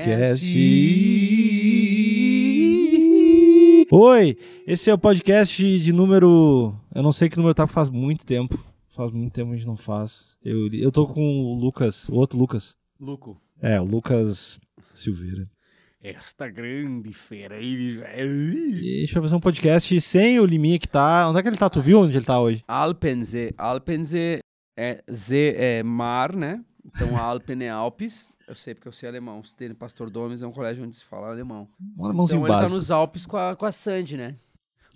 Podcast. Oi, esse é o podcast de número. Eu não sei que número tá, faz muito tempo. Faz muito tempo que a gente não faz. Eu, eu tô com o Lucas, o outro Lucas. Luco. É, o Lucas Silveira. Esta grande fera aí. E a gente vai fazer um podcast sem o Liminha que tá. Onde é que ele tá? Tu viu onde ele tá hoje? Alpense. Alpense é Z é mar, né? Então Alpen é Alpes. Eu sei porque eu sei alemão. Estudei no Pastor Domes, é um colégio onde se fala alemão. Um alemãozinho Então ele tá nos Alpes com a, com a Sandy, né?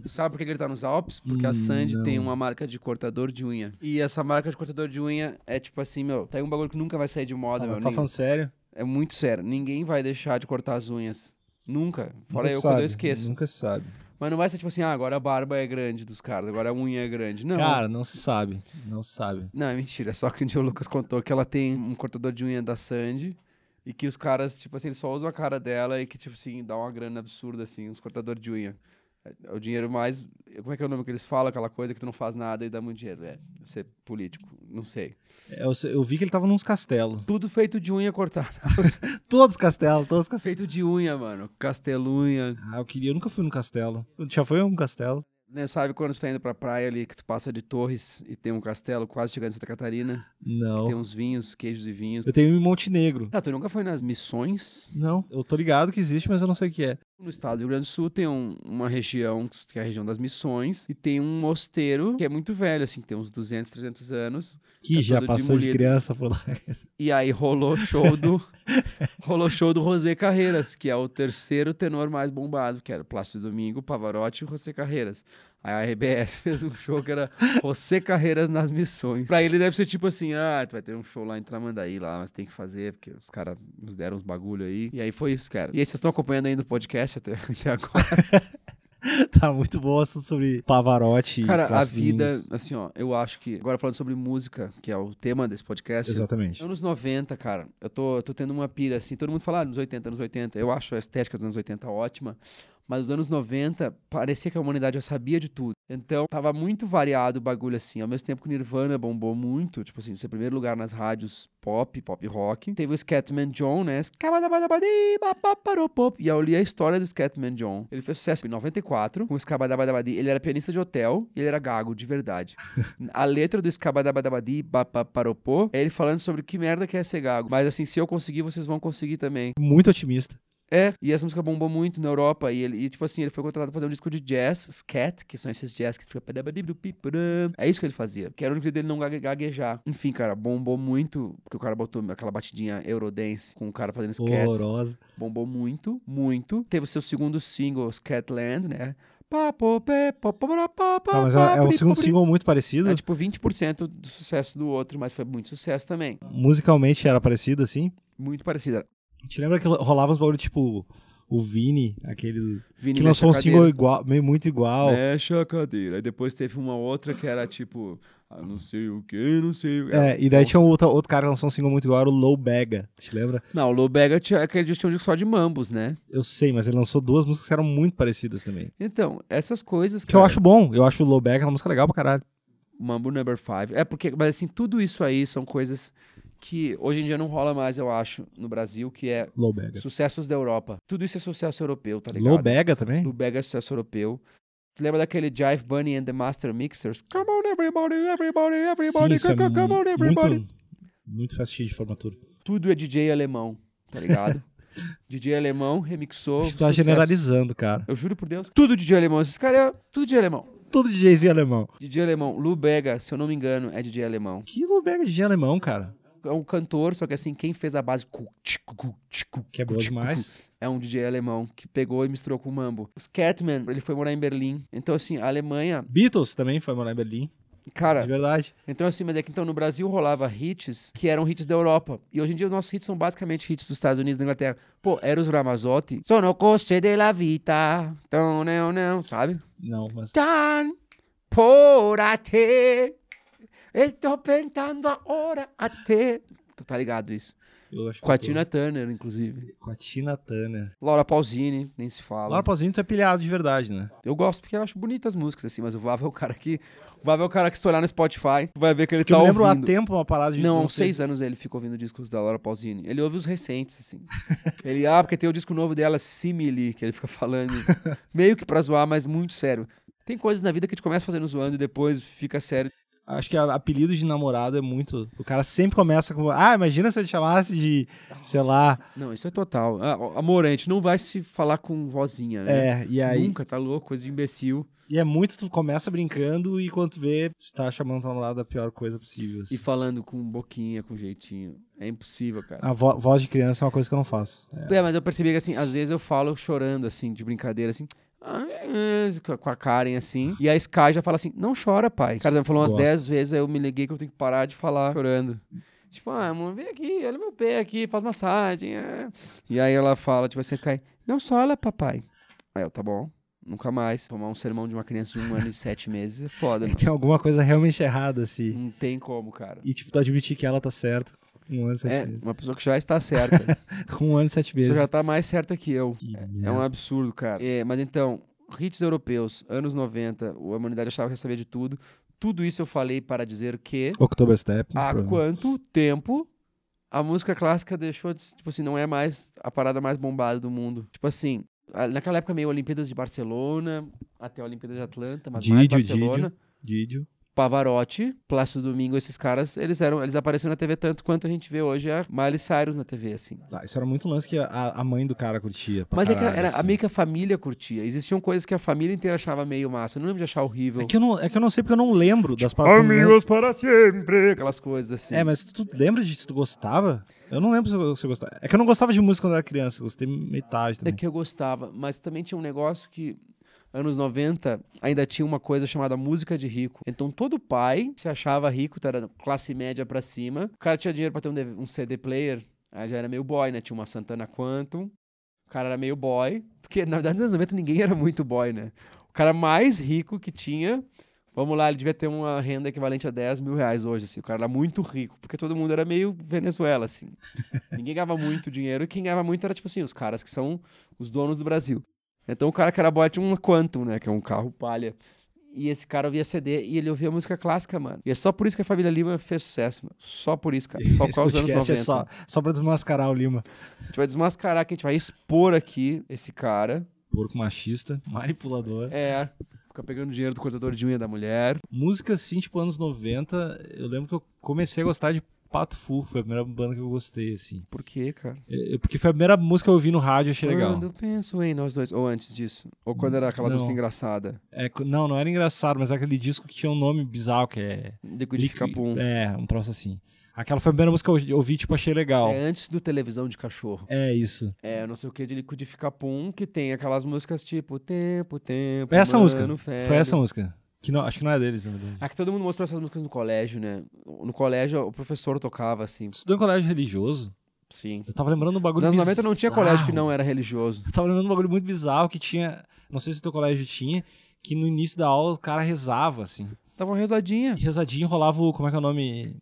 Sabe por que ele tá nos Alpes? Porque Hum, a Sandy não. tem uma marca de cortador de unha. E essa marca de cortador de unha é tipo assim, meu, tá aí um bagulho que nunca vai sair de moda, Tá, meu. tá falando sério? É muito sério. Ninguém vai deixar de cortar as unhas. Nunca. Fora Nunca eu sabe, quando eu esqueço. Nunca se sabe. Mas não vai ser tipo assim, ah, agora a barba é grande dos caras, agora a unha é grande. Não. Cara, não se sabe. Não se sabe. Não, é mentira. Só que um dia o Lucas contou que ela tem um cortador de unha da Sandy e que os caras, tipo assim, eles só usam a cara dela e que, tipo assim, dá uma grana absurda, assim, os cortadores de unha. É o dinheiro mais. Como é que é o nome que eles falam? Aquela coisa que tu não faz nada e dá muito dinheiro. É, ser político. Não sei. Eu, eu vi que ele tava nos castelos. Tudo feito de unha cortada. Todos os castelos, todos os castelos. feito de unha, mano. Castelunha. Ah, eu queria, eu nunca fui no castelo. Já foi um castelo? Né, sabe quando tu tá indo pra praia ali, que tu passa de Torres e tem um castelo quase chegando em Santa Catarina? Não. Tem uns vinhos, queijos e vinhos. Eu tenho em Montenegro. Ah, tu nunca foi nas missões? Não, eu tô ligado que existe, mas eu não sei o que é. No estado do Rio Grande do Sul tem um- uma região, que é a região das missões, e tem um mosteiro que é muito velho, assim, que tem uns 200, 300 anos. Que Tá já passou de demolido. criança por lá. E aí rolou show do rolou show do José Carreiras, que é o terceiro tenor mais bombado, que era Plácido Domingo, Pavarotti e José Carreiras. Aí a RBS fez um show que era José Carreiras nas missões. Pra ele deve ser tipo assim, ah, tu vai ter um show lá em Tramandaí lá, mas tem que fazer, porque os caras nos deram uns bagulho aí. E aí foi isso, cara. E aí vocês estão acompanhando ainda o podcast até, até agora? tá muito bom assunto sobre Pavarotti e Cara, a vida, assim, ó, eu acho que. Agora falando sobre música, que é o tema desse podcast. Exatamente. Anos 90, cara, eu tô, eu tô tendo uma pira assim. Todo mundo fala ah, anos 80, anos 80. Eu acho a estética dos anos 80 ótima. Mas os anos 90, parecia que a humanidade já sabia de tudo. Então, tava muito variado o bagulho assim. Ao mesmo tempo que o Nirvana bombou muito, tipo assim, ser primeiro lugar nas rádios pop, pop rock. Teve o Scatman John, né? E eu li a história do Scatman John. Ele fez sucesso em 94 com o Scabadabadabadi. Ele era pianista de hotel e ele era gago, de verdade. A letra do Scabadabadabadi, bapaparopô, é ele falando sobre que merda que é ser gago. Mas assim, se eu conseguir, vocês vão conseguir também. Muito otimista. É, e essa música bombou muito na Europa. E, ele, e, tipo assim, ele foi contratado pra fazer um disco de jazz, scat, que são esses jazz que fica. É isso que ele fazia. Que era o único jeito dele não gague- gaguejar. Enfim, cara, bombou muito. Porque o cara botou aquela batidinha Eurodance com o cara fazendo scat. Horrorosa. Bombou muito, muito. Teve o seu segundo single, Scatland, né? Tá, mas é, é um segundo single muito parecido. É tipo 20% do sucesso do outro, mas foi muito sucesso também. Musicalmente era parecido, assim. Muito parecida. Te lembra que rolava uns bagulho tipo o Vini, aquele. Vini que lançou um single igual, meio muito igual. Mexe a cadeira. Aí depois teve uma outra que era tipo, ah, não sei o que, não sei o que. É, e daí tinha um outro, outro cara que lançou um single muito igual, era o Low Bega. Te lembra? Não, o Lobega tinha aquele disco tinha um disco só de mambos, né? Eu sei, mas ele lançou duas músicas que eram muito parecidas também. Então, essas coisas. Que eu cara, acho bom. Eu acho o Low Bega uma música legal pra caralho. Mambo Number 5. É porque, mas assim, tudo isso aí são coisas que hoje em dia não rola mais, eu acho, no Brasil, que é Low Bega. sucessos da Europa. Tudo isso é sucesso europeu, tá ligado? Low Bega também? Lubega é sucesso europeu. Tu lembra daquele Jive Bunny and the Master Mixers? Come on everybody, everybody, everybody, Sim, isso é come come on everybody. muito, muito festinha de formatura. Tudo é DJ alemão, tá ligado? DJ alemão remixou. Tá sucesso. generalizando, cara. Eu juro por Deus. Tudo DJ alemão. Esses caras é tudo DJ alemão. Tudo DJzinho alemão. DJ alemão. Lubega, se eu não me engano, é DJ alemão. Que Low Bega de DJ alemão, cara? É um cantor, só que assim, quem fez a base Que é boa demais. é um DJ alemão que pegou e misturou com o mambo. O Scatman, ele foi morar em Berlim. Então, assim, a Alemanha, Beatles também foi morar em Berlim. cara, De verdade. Então, assim, mas é que então no Brasil rolava hits que eram hits da Europa. E hoje em dia os nossos hits são basicamente hits dos Estados Unidos e da Inglaterra. Pô, Eros Ramazzotti. Sono cose della vita. Então, não, não, sabe? Não, mas. Tan por a te. Estou pensando agora a te. Tu tá ligado isso? Eu acho que Com a eu Tina Turner, inclusive. Com a Tina Turner. Laura Pausini, nem se fala. Laura Pausini, tu é pilhado de verdade, né? Eu gosto porque eu acho bonitas as músicas, assim, mas o Vava é o cara que. O Vava é o cara que olhar no Spotify, tu vai ver que ele Porque tá eu me lembro ouvindo. há tempo uma parada de. Não, há não seis anos ele fica ouvindo discos da Laura Pausini. Ele ouve os recentes, assim. ele, ah, porque tem o disco novo dela, Simile, que ele fica falando. meio que pra zoar, mas muito sério. Tem coisas na vida que a gente começa fazendo zoando e depois fica sério. Acho que apelido de namorado é muito. O cara sempre começa com. Ah, imagina se eu te chamasse de. Sei lá. Não, isso é total. Ah, amor, a gente não vai se falar com vozinha, né? É, e aí. Nunca, tá louco, coisa de imbecil. E é muito, tu começa brincando e quando tu vê, tu tá chamando teu namorado da pior coisa possível. assim. E falando com boquinha, com jeitinho. É impossível, cara. A vo- voz de criança é uma coisa que eu não faço. É. É, mas eu percebi que, assim, às vezes eu falo chorando, assim, de brincadeira, assim, "Ah, é, é", com a Karen, assim, e a Sky já fala assim, não chora, pai. O cara já me falou umas Gosto. 10 vezes, aí eu me liguei que eu tenho que parar de falar chorando. Tipo, ah, amor, vem aqui, olha meu pé aqui, faz massagem. é." E aí ela fala, tipo assim, Sky, não chora, papai. Aí eu, tá bom, nunca mais. Tomar um sermão de uma criança de um ano e sete meses é foda, mano. Tem alguma coisa realmente errada, assim. Não tem como, cara. E, tipo, tu admitir que ela tá certa. Com um ano e sete É, meses. uma pessoa que já está certa. Com um ano e sete Você meses. já tá mais certa que eu. Que É, é um absurdo, cara. É, mas então, hits europeus, anos 90, a humanidade achava que ia saber de tudo. Tudo isso eu falei para dizer que October Step. há quanto tempo a música clássica deixou de. Tipo assim, não é mais a parada mais bombada do mundo. Tipo assim, naquela época meio Olimpíadas de Barcelona, até a Olimpíadas de Atlanta, mas mais Didio, Barcelona. Didio. Pavarotti, Plácido Domingo, esses caras, eles eram, eles apareceram na TV tanto quanto a gente vê hoje a Miley Cyrus na TV, assim. Tá, isso era muito lance que a, a mãe do cara curtia. pra Mas é que caralho, era assim. meio que a família curtia. Existiam coisas que a família inteira achava meio massa. Eu não lembro de achar horrível. É que, eu não, é que eu não sei porque eu não lembro das que eu lembro. para sempre! Aquelas coisas assim. É, mas tu lembra de se tu gostava? Eu não lembro se eu, se eu gostava. É que eu não gostava de música quando eu era criança. Eu gostei metade É também. que eu gostava. Mas também tinha um negócio que, anos 90, ainda tinha uma coisa chamada música de rico. Então todo pai se achava rico, tu era classe média pra cima. O cara tinha dinheiro pra ter um, um CD player. Aí já era meio boy, né? Tinha uma Santana Quantum. O cara era meio boy. Porque, na verdade, nos anos 90 ninguém era muito boy, né? O cara mais rico que tinha. Vamos lá, ele devia ter uma renda equivalente a 10 mil reais hoje, assim. O cara era muito rico, porque todo mundo era meio Venezuela, assim. Ninguém ganhava muito dinheiro, e quem ganhava muito era, tipo assim, os caras que são os donos do Brasil. Então o cara que era boy tinha um Quantum, né? Que é um carro palha. E esse cara ouvia CD e ele ouvia música clássica, mano. E é só por isso que a família Lima fez sucesso, mano. Só por isso, cara. Só por causa dos anos podcast 90. é só, só pra desmascarar o Lima. A gente vai desmascarar, que a gente vai expor aqui esse cara. Porco machista, manipulador. É. Fica pegando dinheiro do cortador de unha da mulher. Música, assim, tipo, anos 90, eu lembro que eu comecei a gostar de Pato Fu. Foi a primeira banda que eu gostei, assim. Por quê, cara? Eu- eu- porque foi a primeira música que eu ouvi no rádio achei legal. Quando penso em nós dois. Ou antes disso. Ou quando era aquela Não. música engraçada. É, não, não era engraçado, mas era aquele disco que tinha um nome bizarro, que é... Decodifica Liqui- Pum. É, um troço assim. Aquela foi a primeira música que eu ouvi, tipo, achei legal. É antes do televisão de cachorro. É isso. É, não sei o que de liquidificar pum, que tem aquelas músicas tipo Tempo, Tempo. Essa Mano música. Foi essa música. Que não, acho que não é deles, na verdade. Ah, que todo mundo mostrou essas músicas no colégio, né? No colégio, o professor tocava assim. Tu estudou em colégio religioso? Sim. Eu tava lembrando um bagulho Nos anos bizarro. 90 não tinha colégio que não era religioso. Eu tava lembrando um bagulho muito bizarro que tinha... Não sei se o teu colégio tinha, que no início da aula o cara rezava, assim. Tava uma rezadinha. E rezadinho rolava o... Como é que é o nome?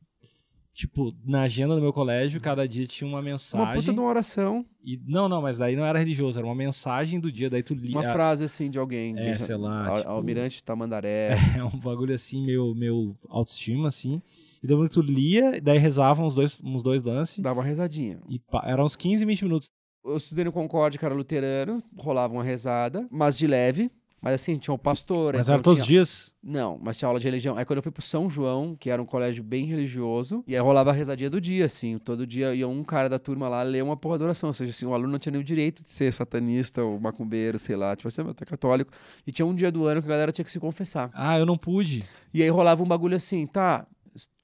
Tipo, na agenda do meu colégio, cada dia tinha uma Uma puta mensagem. de uma oração. E, não, não, mas daí não era religioso, era uma mensagem do dia, daí tu lia. Uma frase assim de alguém. É, sei lá, Al- tipo- Almirante Tamandaré. É um bagulho assim, meio, meio autoestima, assim. E daí tu lia, daí rezava uns dois, uns dois lances. Dava uma rezadinha. E pá, eram uns 15, 20 minutos. Eu estudei no Concorde, que era luterano. Rolava uma rezada, mas de leve. Mas assim, tinha o pastor. Mas então era todos os tinha- dias. Não, mas tinha aula de religião. Aí quando eu fui pro São João, que era um colégio bem religioso, e aí rolava a rezadinha do dia, assim. Todo dia ia um cara da turma lá ler uma porra de oração. Ou seja, assim, o aluno não tinha nem o direito de ser satanista ou macumbeiro, sei lá. Tipo assim, meu, tu é católico. E tinha um dia do ano que a galera tinha que se confessar. Ah, eu não pude. E aí rolava um bagulho assim, tá,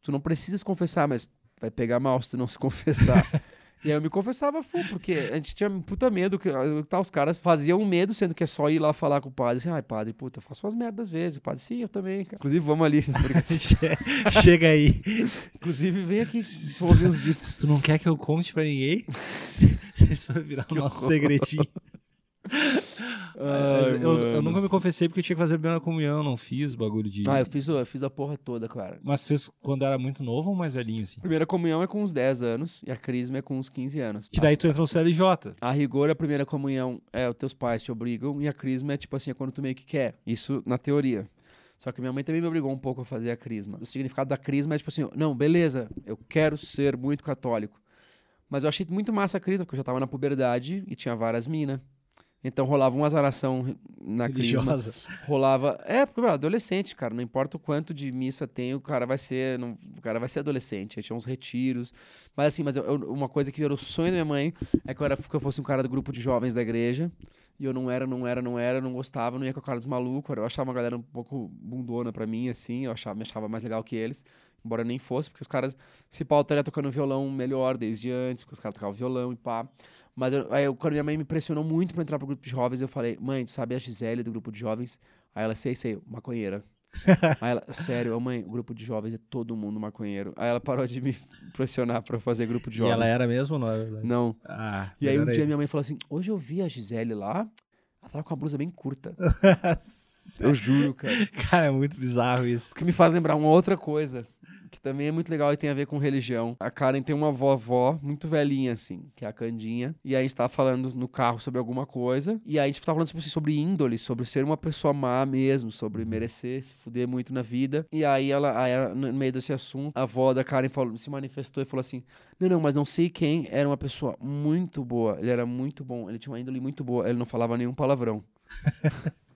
tu não precisa se confessar, mas vai pegar mal se tu não se confessar. E aí eu me confessava full, porque a gente tinha puta medo que tá, os caras faziam medo, sendo que é só ir lá falar com o padre, assim, ai padre, puta, eu faço umas merdas às vezes. O padre, sim, eu também, cara. Inclusive, vamos ali. Chega aí. Inclusive, vem aqui ouvir uns discos. Se tu não quer que eu conte pra ninguém, isso vai virar o nosso segredinho. Ai, eu, eu nunca me confessei porque eu tinha que fazer a primeira comunhão, não fiz bagulho de. Ah, eu fiz, eu fiz a porra toda, cara. Mas fez quando era muito novo ou mais velhinho, assim? Primeira comunhão é com uns 10 anos e a crisma é com uns 15 anos. Que daí tu entra no CLJ. A rigor, a primeira comunhão é os teus pais te obrigam e a crisma é tipo assim, é quando tu meio que quer. Isso na teoria. Só que minha mãe também me obrigou um pouco a fazer a crisma. O significado da crisma é tipo assim, não, beleza, eu quero ser muito católico. Mas eu achei muito massa a crisma, porque eu já tava na puberdade e tinha várias minas. Então rolava uma azaração na crisma. Religiosa. Rolava. É, porque, meu, adolescente, cara. Não importa o quanto de missa tem, o cara vai ser. não- o cara vai ser adolescente. Aí tinha uns retiros. Mas assim, mas eu- uma coisa que era o sonho da minha mãe é que eu, era, que eu fosse um cara do grupo de jovens da igreja. E eu não era, não era, não era, não gostava, não ia com a cara dos malucos. Eu achava uma galera um pouco bundona pra mim, assim. Eu achava, me achava mais legal que eles. Embora eu nem fosse, porque os caras se pau estaria tocando violão melhor desde antes, porque os caras tocavam violão e pá. Mas eu, aí quando minha mãe me pressionou muito pra entrar pro grupo de jovens, eu falei, mãe, tu sabe a Gisele do grupo de jovens? Aí ela, sei, sei, maconheira. Aí ela, sério, ô, mãe, o grupo de jovens é todo mundo maconheiro. Aí ela parou de me pressionar pra eu fazer grupo de E jovens. ela era mesmo ou não? Não. Ah, E aí um melhor dia minha mãe falou assim: hoje eu vi a Gisele lá, ela tava com a blusa bem curta. Eu juro, cara. Cara, é muito bizarro isso. O que me faz lembrar uma outra coisa, que também é muito legal e tem a ver com religião. A Karen tem uma vovó muito velhinha, assim, que é a Candinha. E aí a gente tava falando no carro sobre alguma coisa. E aí a gente tava falando tipo assim, sobre índole, sobre ser uma pessoa má mesmo, sobre merecer, se fuder muito na vida. E aí ela, aí no meio desse assunto, a avó da Karen falou, se manifestou e falou assim: Não, não, mas não sei quem era uma pessoa muito boa. Ele era muito bom, ele tinha uma índole muito boa, ele não falava nenhum palavrão.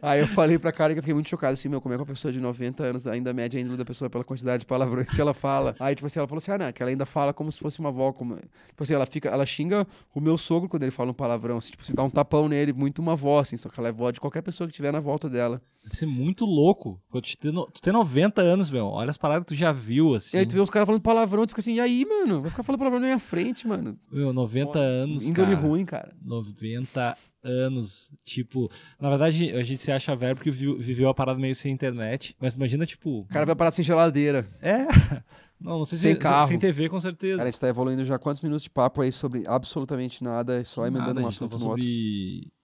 Aí eu falei pra Karen que eu fiquei muito chocado, assim, meu, como é que uma pessoa de 90 anos ainda mede a índole da pessoa pela quantidade de palavrões que ela fala. Aí, tipo assim, ela falou assim, ah, não, que ela ainda fala como se fosse uma avó, como... Tipo assim, ela fica, ela xinga o meu sogro quando ele fala um palavrão, assim, tipo assim, dá um tapão nele, muito uma avó, assim, só que ela é avó de qualquer pessoa que tiver na volta dela. Deve ser muito louco. Quando tu tem, tu tem 90 anos, meu. Olha as paradas que tu já viu, assim. E aí tu vê os caras falando palavrão, tu fica assim, e aí, mano? Vai ficar falando palavrão na minha frente, mano. Meu, 90 anos, Índole cara. ruim, cara. 90 anos. Tipo, na verdade, a gente se acha velho porque vi- viveu a parada meio sem internet. Mas imagina, tipo. O cara vai parar sem geladeira. É. Não, não sei Sem se carro. sem TV, com certeza. Cara, a gente tá evoluindo já quantos minutos de papo aí sobre absolutamente nada, e só emendando Nada, um tá assunto no outro.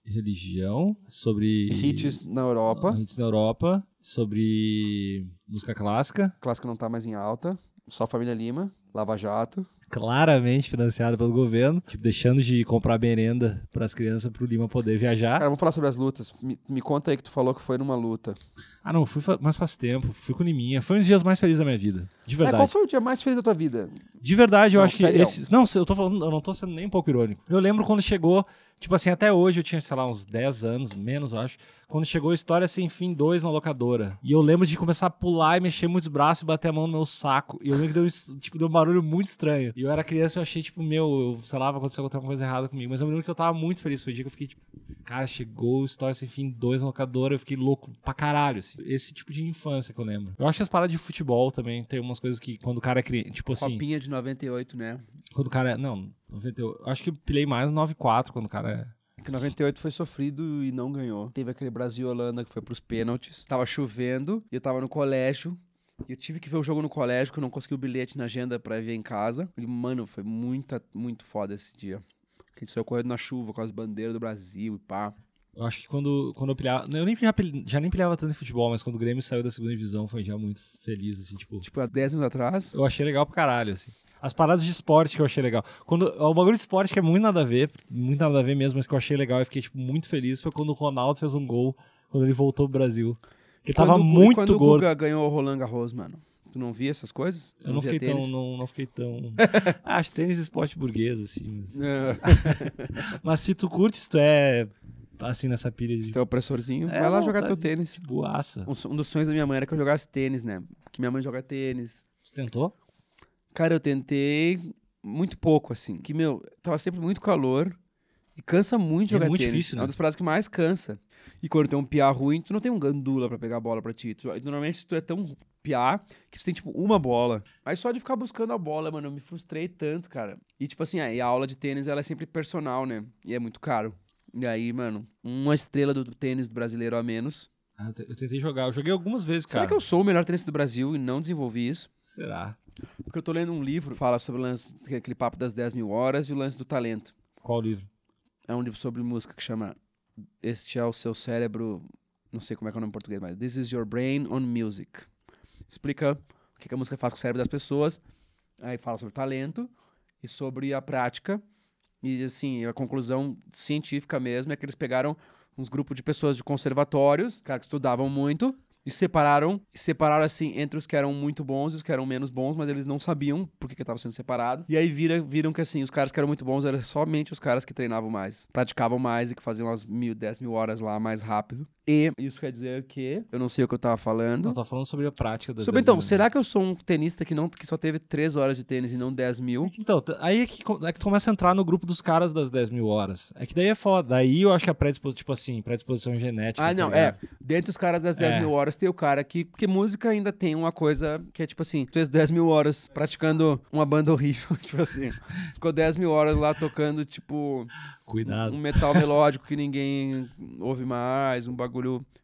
Religião, sobre Hits na Europa. hits na Europa, sobre música clássica, clássica não tá mais em alta. Só Família Lima, Lava Jato. claramente financiada pelo governo, tipo deixando de comprar merenda para as crianças pro Lima poder viajar. Cara, vamos falar sobre as lutas. Me, me conta aí que tu falou que foi numa luta. Ah, não, fui mas faz tempo, fui com o Liminha. Foi um dos dias mais felizes da minha vida, de É, verdade. qual foi o dia mais feliz da tua vida? De verdade, eu Não, acho que esses. Não, eu tô falando, eu não tô sendo nem um pouco irônico. Eu lembro quando chegou, tipo assim, até hoje eu tinha, sei lá, uns 10 anos, menos, eu acho. Quando chegou História Sem Fim 2 na locadora. E eu lembro de começar a pular e mexer muitos braços e bater a mão no meu saco. E eu lembro que deu, es- tipo, deu um barulho muito estranho. E eu era criança e eu achei, tipo, meu, eu, sei lá, vai acontecer alguma coisa errada comigo. Mas eu lembro que eu tava muito feliz. Foi o dia que eu fiquei, tipo, cara, chegou História Sem Fim 2 na locadora. Eu fiquei louco pra caralho, assim. Esse tipo de infância que eu lembro. Eu acho que as paradas de futebol também tem umas coisas que quando o cara é criança, tipo assim. Copinha de 98, né? Quando o cara é. Não, 98. eu Acho que pilei mais no 94 quando o cara é. Que 98 foi sofrido e não ganhou. Teve aquele Brasil e Holanda que foi pros pênaltis. Tava chovendo e eu tava no colégio. E eu tive que ver o jogo no colégio, que eu não consegui o bilhete na agenda pra ver em casa. E, mano, foi muita, muito foda esse dia. Que a gente saiu correndo na chuva com as bandeiras do Brasil e pá. Eu acho que quando, quando eu pilhava. Eu nem já, já nem pilhava tanto em futebol, mas quando o Grêmio saiu da segunda divisão foi já muito feliz, assim, tipo. Tipo, há 10 anos atrás. Eu achei legal pra caralho, assim. As paradas de esporte que eu achei legal. Quando, o bagulho de esporte que é muito nada a ver, muito nada a ver mesmo, mas que eu achei legal e fiquei, tipo, muito feliz foi quando o Ronaldo fez um gol quando ele voltou pro Brasil. Ele tava Quando e muito quando gordo. o Guga ganhou o Roland Garros, mano. Tu não via essas coisas? Eu não via fiquei tão. Não, não fiquei tão. ah, acho tênis esporte burguês, assim. Mas, É. mas se tu curte, se tu é assim nessa pilha de. Se é opressorzinho, É, vai lá jogar tá teu tênis. Boaça. Um, um dos sonhos da minha mãe era que eu jogasse tênis, né? Que minha mãe joga tênis. Tu tentou? Cara, eu tentei muito pouco, assim. Que, meu, tava sempre muito calor e cansa muito é jogar muito tênis. difícil, É né? uma das paradas que mais cansa. E quando tem um piá ruim, tu não tem um gandula pra pegar a bola pra ti. Tu- normalmente tu é tão piá que tu tem, tipo, uma bola. Aí só de ficar buscando a bola, mano, eu me frustrei tanto, cara. E, tipo assim, aí a aula de tênis, ela é sempre personal, né? E é muito caro. E aí, mano, uma estrela do tênis do brasileiro a menos. Ah, eu te- eu tentei jogar. Eu joguei algumas vezes, Será cara. que eu sou o melhor tenista do Brasil e não desenvolvi isso? Será? Porque eu tô lendo um livro que fala sobre o lance, aquele papo das 10 mil horas e o lance do talento. Qual livro? É um livro sobre música que chama este é o seu cérebro, não sei como é que é o nome em português, mas This is your brain on music. Explica o que que a música faz com o cérebro das pessoas, aí fala sobre talento e sobre a prática. E assim, a conclusão científica mesmo é que eles pegaram uns grupos de pessoas de conservatórios, caras que estudavam muito, e separaram, e separaram assim entre os que eram muito bons e os que eram menos bons, mas eles não sabiam por que estavam sendo separados. E aí vira, viram que assim, os caras que eram muito bons eram somente os caras que treinavam mais, praticavam mais e que faziam umas mil, dez mil horas lá mais rápido. E isso quer dizer que eu não sei o que eu tava falando. Nós tava falando sobre a prática das Sobre, 10 então, mil, será que eu sou um tenista que, não, que só teve três horas de tênis e não 10 mil? Então, aí é que, é que tu começa a entrar no grupo dos caras das 10 mil horas. É que daí é foda. Daí eu acho que a predisposição, tipo assim, predisposição genética. Ah, tá não, ligado? é. Dentre os caras das 10 É. mil horas, tem o cara que. Porque música ainda tem uma coisa que é tipo assim: tu fez 10 mil horas praticando uma banda horrível. tipo assim. Ficou 10 mil horas lá tocando, tipo, Cuidado. um metal melódico que ninguém ouve mais, um bagulho.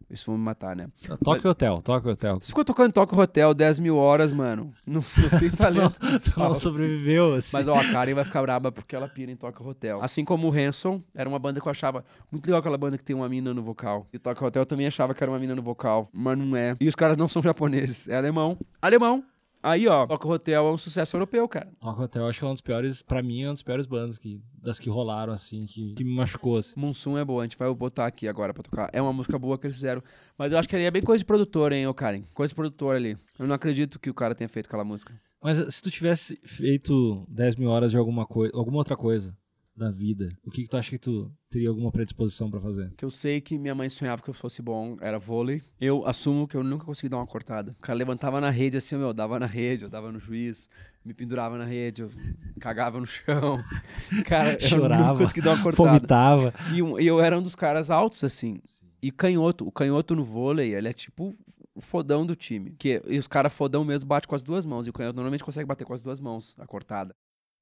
Isso vão me matar, né? Toque o hotel, toque o hotel. Se ficou tocando Toque Hotel 10 mil horas, mano, não, não tem talento. Tu não sobreviveu, assim. Mas ó, a Karen vai ficar braba porque ela pira em Tokyo Hotel. Assim como o Hanson, era uma banda que eu achava muito legal aquela banda que tem uma mina no vocal. E Tokyo Hotel eu também achava que era uma mina no vocal, mas não é. E os caras não são japoneses, é alemão. Alemão. Aí, ó, Tokyo Hotel é um sucesso europeu, cara. O hotel, acho que é uma das piores, pra mim, é uma das piores bandas que, das que rolaram, assim, que, que me machucou, assim. Monsoon é boa, a gente vai botar aqui agora pra tocar. É uma música boa que eles fizeram. Mas eu acho que ali é bem coisa de produtor, hein, ô Karen? Coisa de produtor ali. Eu não acredito que o cara tenha feito aquela música. Mas se tu tivesse feito 10 mil horas de alguma coisa, alguma outra coisa da vida, o que, que tu acha que tu teria alguma predisposição pra fazer? que eu sei que minha mãe sonhava que eu fosse bom, era vôlei. Eu assumo que eu nunca consegui dar uma cortada. O cara levantava na rede assim, meu, eu dava na rede, eu dava no juiz, me pendurava na rede, eu cagava no chão. Cara, eu Chorava, nunca consegui dar uma cortada. Vomitava. E, um- e eu era um dos caras altos, assim. E canhoto. O canhoto no vôlei, ele é tipo o fodão do time. Que, e os caras fodão mesmo bate com as duas mãos. E o canhoto normalmente consegue bater com as duas mãos a cortada.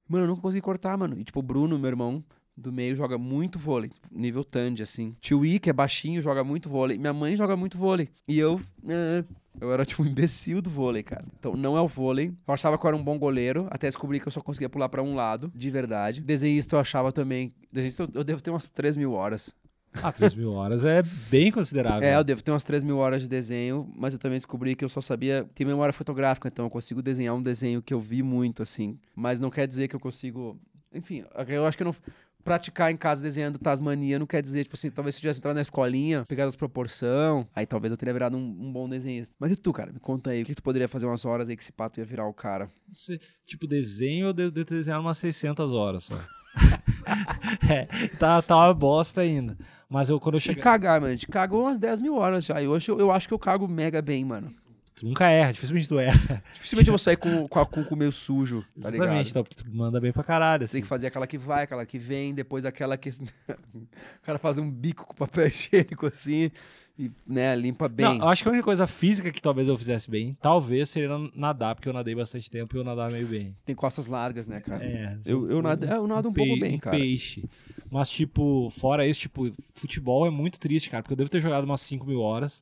Mano, eu nunca consegui cortar, mano. E tipo, o Bruno, meu irmão do meio, joga muito vôlei. Nível Tandy, assim. Tio que é baixinho, joga muito vôlei. Minha mãe joga muito vôlei. E eu. eh, eu era tipo um imbecil do vôlei, cara. Então não é o vôlei. Eu achava que eu era um bom goleiro, até descobri que eu só conseguia pular pra um lado, de verdade. Desenhista eu achava também. Desenhista eu- devo ter umas 3 mil horas. Ah, 3 mil horas é bem considerável. É, eu devo ter umas 3 mil horas de desenho, mas eu também descobri que eu só sabia ter memória fotográfica, então eu consigo desenhar um desenho que eu vi muito, assim. Mas não quer dizer que eu consigo. Enfim, eu acho que eu não. Praticar em casa desenhando Tasmania não quer dizer, tipo assim, talvez se eu tivesse entrado na escolinha, pegado as proporção, aí talvez eu teria virado um, um bom desenhista. Mas e tu, cara? Me conta aí, o que tu poderia fazer umas horas aí que esse pato ia virar o cara? Você, tipo, desenho eu devo desenhado umas 600 horas só. é, tá, tá uma bosta ainda. Mas eu, quando eu cheguei. cagar, mano. A gente cagou umas 10 mil horas já. E hoje eu, eu acho que eu cago mega bem, mano. Tu nunca erra, dificilmente tu erra. Dificilmente eu vou sair com, com a com o cu meio sujo, tá ligado? Exatamente, então, porque tu manda bem pra caralho. Tem Assim. que fazer aquela que vai, aquela que vem, depois aquela que. o cara faz um bico com papel higiênico assim e, né, limpa bem. Não, eu acho que a única coisa física que talvez eu fizesse bem, talvez seria nadar, porque eu nadei bastante tempo e eu nadava meio bem. Tem costas largas, né, cara? É, Eu, eu, nado, eu nado um, pouco pe- bem, cara. Peixe. Mas, tipo, fora isso, tipo, futebol é muito triste, cara, porque eu devo ter jogado umas 5 mil horas.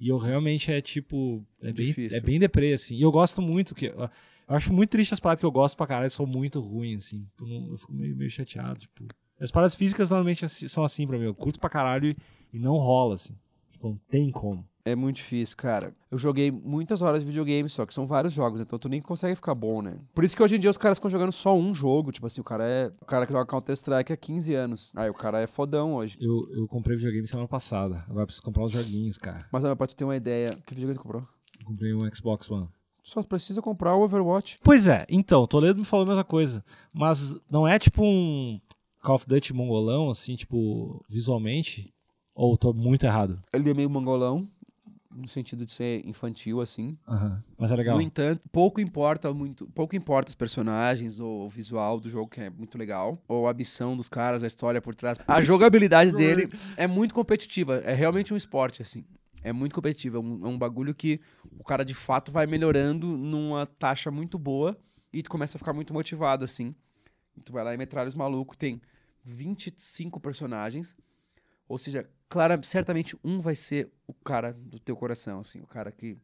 E eu realmente é, tipo, é bem, é bem deprê, assim. E eu gosto muito, que eu acho muito triste as paradas que eu gosto pra caralho, são muito ruins, assim. Eu, não- eu fico meio, meio chateado, tipo. As paradas físicas normalmente são assim pra mim. Eu curto pra caralho e, e não rola, assim. Não tem como. É muito difícil, cara. Eu joguei muitas horas de videogame, só que são vários jogos, então tu nem consegue ficar bom, né? Por isso que hoje em dia os caras ficam jogando só um jogo. Tipo assim, o cara é. O cara que joga Counter-Strike há 15 anos. Aí o cara é fodão hoje. Eu, eu comprei videogame semana passada. Agora preciso comprar os joguinhos, cara. Mas ó, pra tu ter uma ideia, que videogame tu comprou? Eu comprei um Xbox One. Só precisa comprar o Overwatch. Pois é, então, Toledo me falou a mesma coisa. Mas não é tipo um Call of Duty mongolão, assim, tipo, visualmente? Ou tô muito errado? Ele é meio mangolão, no sentido de ser infantil, assim. Aham. Mas é legal. No entanto, pouco importa muito, pouco importa os personagens ou o visual do jogo que é muito legal, ou a ambição dos caras, a história por trás. A jogabilidade dele é muito competitiva, é realmente um esporte assim. É muito competitivo, é um, é um bagulho que o cara de fato vai melhorando numa taxa muito boa e tu começa a ficar muito motivado assim. E tu vai lá e metralha os malucos, tem 25 personagens. Ou seja, clara, certamente um vai ser o cara do teu coração, assim, o cara que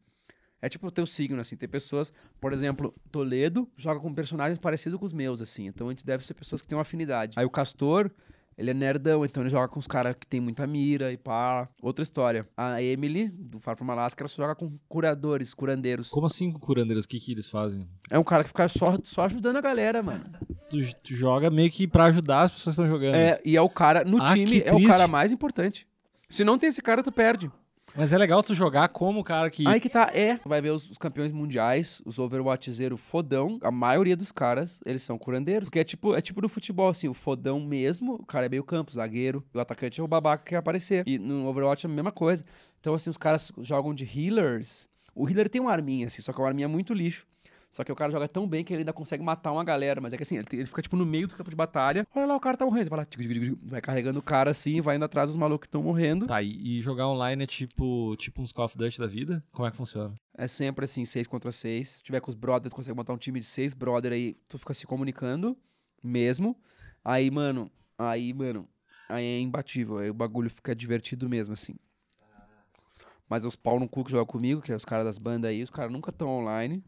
é tipo o teu signo, assim. Tem pessoas, por exemplo, Toledo joga com personagens parecidos com os meus, assim. Então a gente deve ser pessoas que têm uma afinidade. Aí o Castor Ele é nerdão, então ele joga com os caras que tem muita mira e pá. Outra história. A Emily, do Far From Alaska, ela só joga com curadores, curandeiros. Como assim com curandeiros? O que, que eles fazem? É um cara que fica só, só ajudando a galera, mano. Tu, tu joga meio que pra ajudar as pessoas que estão jogando. É, e é o cara, no Ah, time, é o cara mais importante. Se não tem esse cara, tu perde. Mas é legal tu jogar como o cara que. Aí que tá, é. Vai ver os, os campeões mundiais, os Overwatch Zero fodão. A maioria dos caras, eles são curandeiros. Que é tipo, é tipo no futebol, assim, o fodão mesmo, o cara é meio campo, zagueiro. E o atacante é o babaca que quer aparecer. E no Overwatch é a mesma coisa. Então, assim, os caras jogam de healers. O healer tem uma arminha, assim, só que é uma arminha muito lixo. Só que o cara joga tão bem que ele ainda consegue matar uma galera. Mas é que assim, ele, ele fica tipo no meio do campo de batalha. Olha lá, o cara tá morrendo. Vai, lá, tic, tic, tic, vai carregando o cara assim, vai indo atrás dos malucos que estão morrendo. Tá, e, e jogar online é tipo, tipo uns Call of Duty da vida? Como é que funciona? É sempre assim, seis contra seis. Se tiver com os brothers, tu consegue montar um time de seis brother aí, tu fica se comunicando mesmo. Aí, mano, aí, mano, aí é imbatível. Aí o bagulho fica divertido mesmo, assim. Mas os pau no cu que jogam comigo, que é os caras das bandas aí, os caras nunca estão online.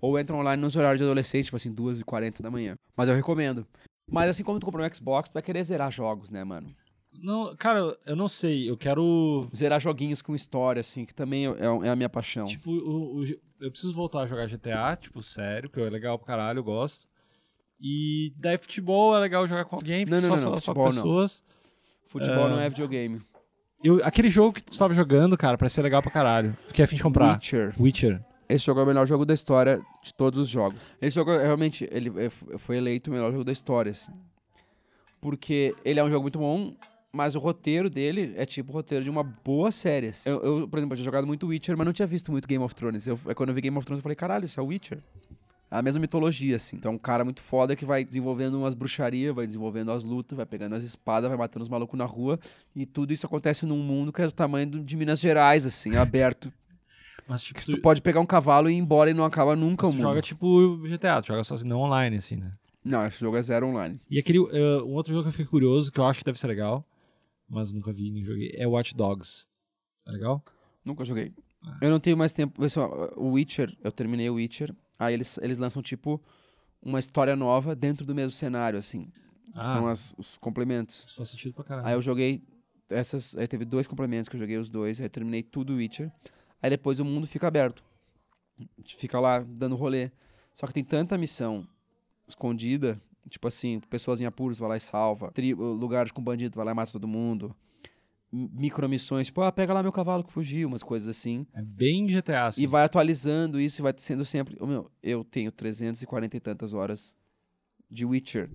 Ou entram online nos horários de adolescente, tipo assim, 2h40 da manhã. Mas eu recomendo. Mas assim como tu comprou um Xbox, tu vai querer zerar jogos, né, mano? Não, cara, eu não sei. Eu quero. Zerar joguinhos com história, assim, que também é, é a minha paixão. Tipo, o- o- eu preciso voltar a jogar GTA, tipo, sério, que é legal pra caralho, eu gosto. E daí futebol é legal jogar com alguém, Não, não, só, não, só, não, só futebol com não. pessoas. Futebol É. não é videogame. Eu, aquele jogo que tu tava jogando, cara, parece ser legal pra caralho. Tu quer fim de comprar? Witcher. Witcher. Esse jogo é o melhor jogo da história de todos os jogos. Esse jogo, é realmente, ele é- foi eleito o melhor jogo da história, assim. Porque ele é um jogo muito bom, mas o roteiro dele é tipo o roteiro de uma boa série. assim. Eu, eu, por exemplo, eu tinha jogado muito Witcher, mas não tinha visto muito Game of Thrones. Eu, aí quando eu vi Game of Thrones, eu falei, caralho, isso é Witcher. É a mesma mitologia, assim. Então é um cara muito foda que vai desenvolvendo umas bruxarias, vai desenvolvendo as lutas, vai pegando as espadas, vai matando os malucos na rua. E tudo isso acontece num mundo que é do tamanho de Minas Gerais, assim, aberto. Mas tipo, Que tu, tu pode pegar um cavalo e ir embora e não acaba nunca mas o mundo. joga tipo GTA, tu joga só assim, não online, assim, né? Não, esse jogo é zero online. E aquele, eh, um outro jogo que eu fiquei curioso, que eu acho que deve ser legal, mas nunca vi nem joguei, é Watch Dogs. É legal? Nunca joguei. Ah. Eu não tenho mais tempo. Ó, o Witcher, eu terminei o Witcher. Aí eles, eles lançam, tipo, uma história nova dentro do mesmo cenário, assim. Ah. São as- os complementos. Isso faz sentido pra caralho. Aí eu joguei essas. Aí teve dois complementos que eu joguei os dois. Aí eu terminei tudo o Witcher. Aí depois o mundo fica aberto. A gente fica lá dando rolê. Só que tem tanta missão escondida. Tipo assim, pessoas em apuros, vai lá e salva. Tri- lugares com bandido, vai lá e mata todo mundo. Micromissões, tipo, ah, pega lá meu cavalo que fugiu, umas coisas assim. É bem GTA, assim. E vai atualizando isso e vai sendo sempre. Ô, meu, eu tenho 340 e tantas horas de Witcher.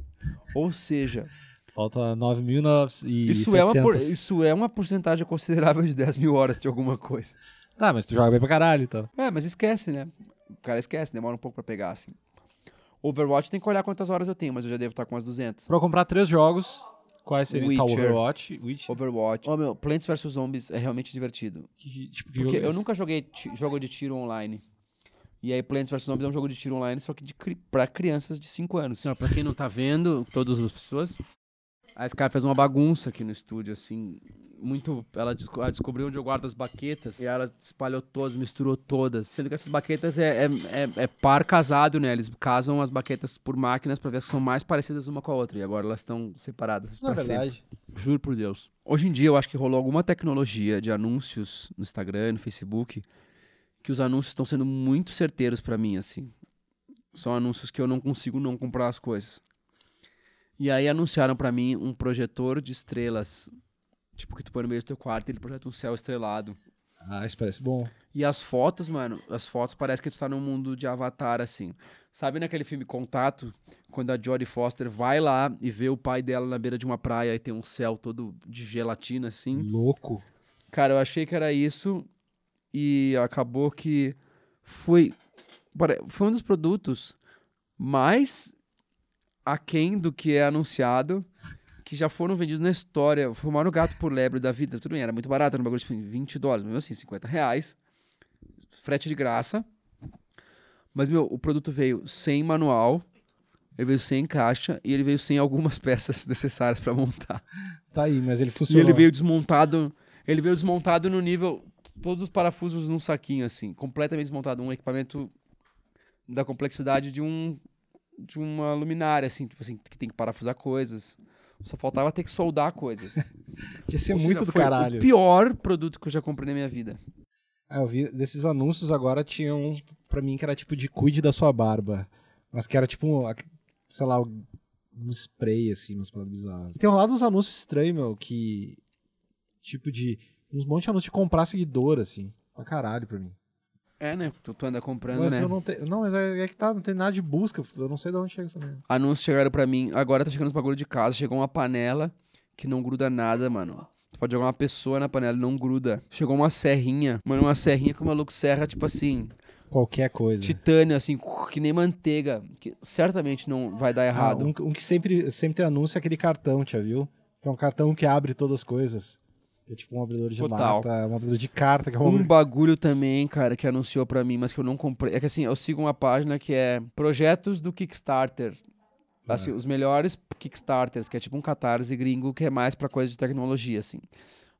Ou seja, Falta 9.900 isso é, uma por- isso é uma porcentagem considerável de 10 mil horas de alguma coisa. Tá, mas tu joga bem pra caralho, então. É, mas esquece, né? O cara esquece, demora um pouco pra pegar, assim. Overwatch tem que olhar quantas horas eu tenho, mas eu já devo estar com umas 200. Pra eu comprar três jogos, quais seriam? Tá, Witcher. Overwatch, Witcher. Overwatch. Ô, meu, Plants vs Zombies é realmente divertido. Que, tipo, que Porque jogo eu nunca joguei jogo de tiro online. E aí, Plants vs Zombies é um jogo de tiro online, só que de cri pra crianças de 5 anos. Ó, pra quem não tá vendo, todas as pessoas. A Sky fez uma bagunça aqui no estúdio, assim. Muito. Ela, desco- ela descobriu onde eu guardo as baquetas. E ela espalhou todas, misturou todas. Sendo que essas baquetas é, é, é- é par casado, né? Eles casam as baquetas por máquinas pra ver se são mais parecidas uma com a outra. E agora elas estão separadas. Não é pra sempre. verdade. Juro por Deus. Hoje em dia eu acho que rolou alguma tecnologia de anúncios no Instagram, no Facebook, que os anúncios estão sendo muito certeiros pra mim, assim. São anúncios que eu não consigo não comprar as coisas. E aí anunciaram pra mim um projetor de estrelas, tipo que tu põe no meio do teu quarto e ele projeta um céu estrelado. Ah, isso parece bom. E as fotos, mano, as fotos parece que tu tá num mundo de avatar, assim. Sabe naquele filme Contato, quando a Jodie Foster vai lá e vê o pai dela na beira de uma praia e tem um céu todo de gelatina, assim? Louco. Cara, eu achei que era isso e acabou que foi, foi um dos produtos mais aquém do que é anunciado, que já foram vendidos na história. Maior gato por lebre da vida. Tudo bem, era muito barato, era um bagulho de 20 dólares, mesmo assim, 50 reais. Frete de graça. Mas, meu, o produto veio sem manual, ele veio sem caixa e ele veio sem algumas peças necessárias para montar. Tá aí, mas ele E funcionou. ele veio desmontado. Ele veio desmontado no nível. Todos os parafusos num saquinho, assim. Completamente desmontado. Um equipamento da complexidade de um. De uma luminária, assim, tipo assim, que tem que parafusar coisas. Só faltava ter que soldar coisas. Que ia ser Ou seja, muito do foi caralho. O pior produto que eu já comprei na minha vida. Ah, eu vi desses anúncios agora tinha um pra mim que era tipo de cuide da sua barba. Mas que era tipo, um, sei lá, um spray, assim, umas paradas bizarras. Tem rolado uns anúncios estranhos, meu, que. Tipo de. Uns monte de anúncios de comprar seguidor, assim. Pra caralho pra mim. É, né? Tu, tu anda comprando, Mas né? eu não tenho. Não, mas é, é que tá, não tem nada de busca. Eu não sei de onde chega essa merda. Anúncios chegaram pra mim. Agora tá chegando os bagulho de casa. Chegou uma panela que não gruda nada, mano. Tu pode jogar uma pessoa na panela e não gruda. Chegou uma serrinha. Mano, uma serrinha que o maluco serra, tipo assim, Qualquer coisa. titânio, assim, que nem manteiga. Que certamente não vai dar Ah, errado. um, um que sempre, sempre tem anúncio é aquele cartão, já viu? Que é um cartão que abre todas as coisas. É tipo um abridor de Total. lata, um abridor de carta. Que é um Um bagulho também, cara, que anunciou pra mim, mas que eu não comprei. É que assim, eu sigo uma página que é projetos do Kickstarter. Assim, os melhores Kickstarters, que é tipo um catarse gringo, que é mais pra coisa de tecnologia, assim.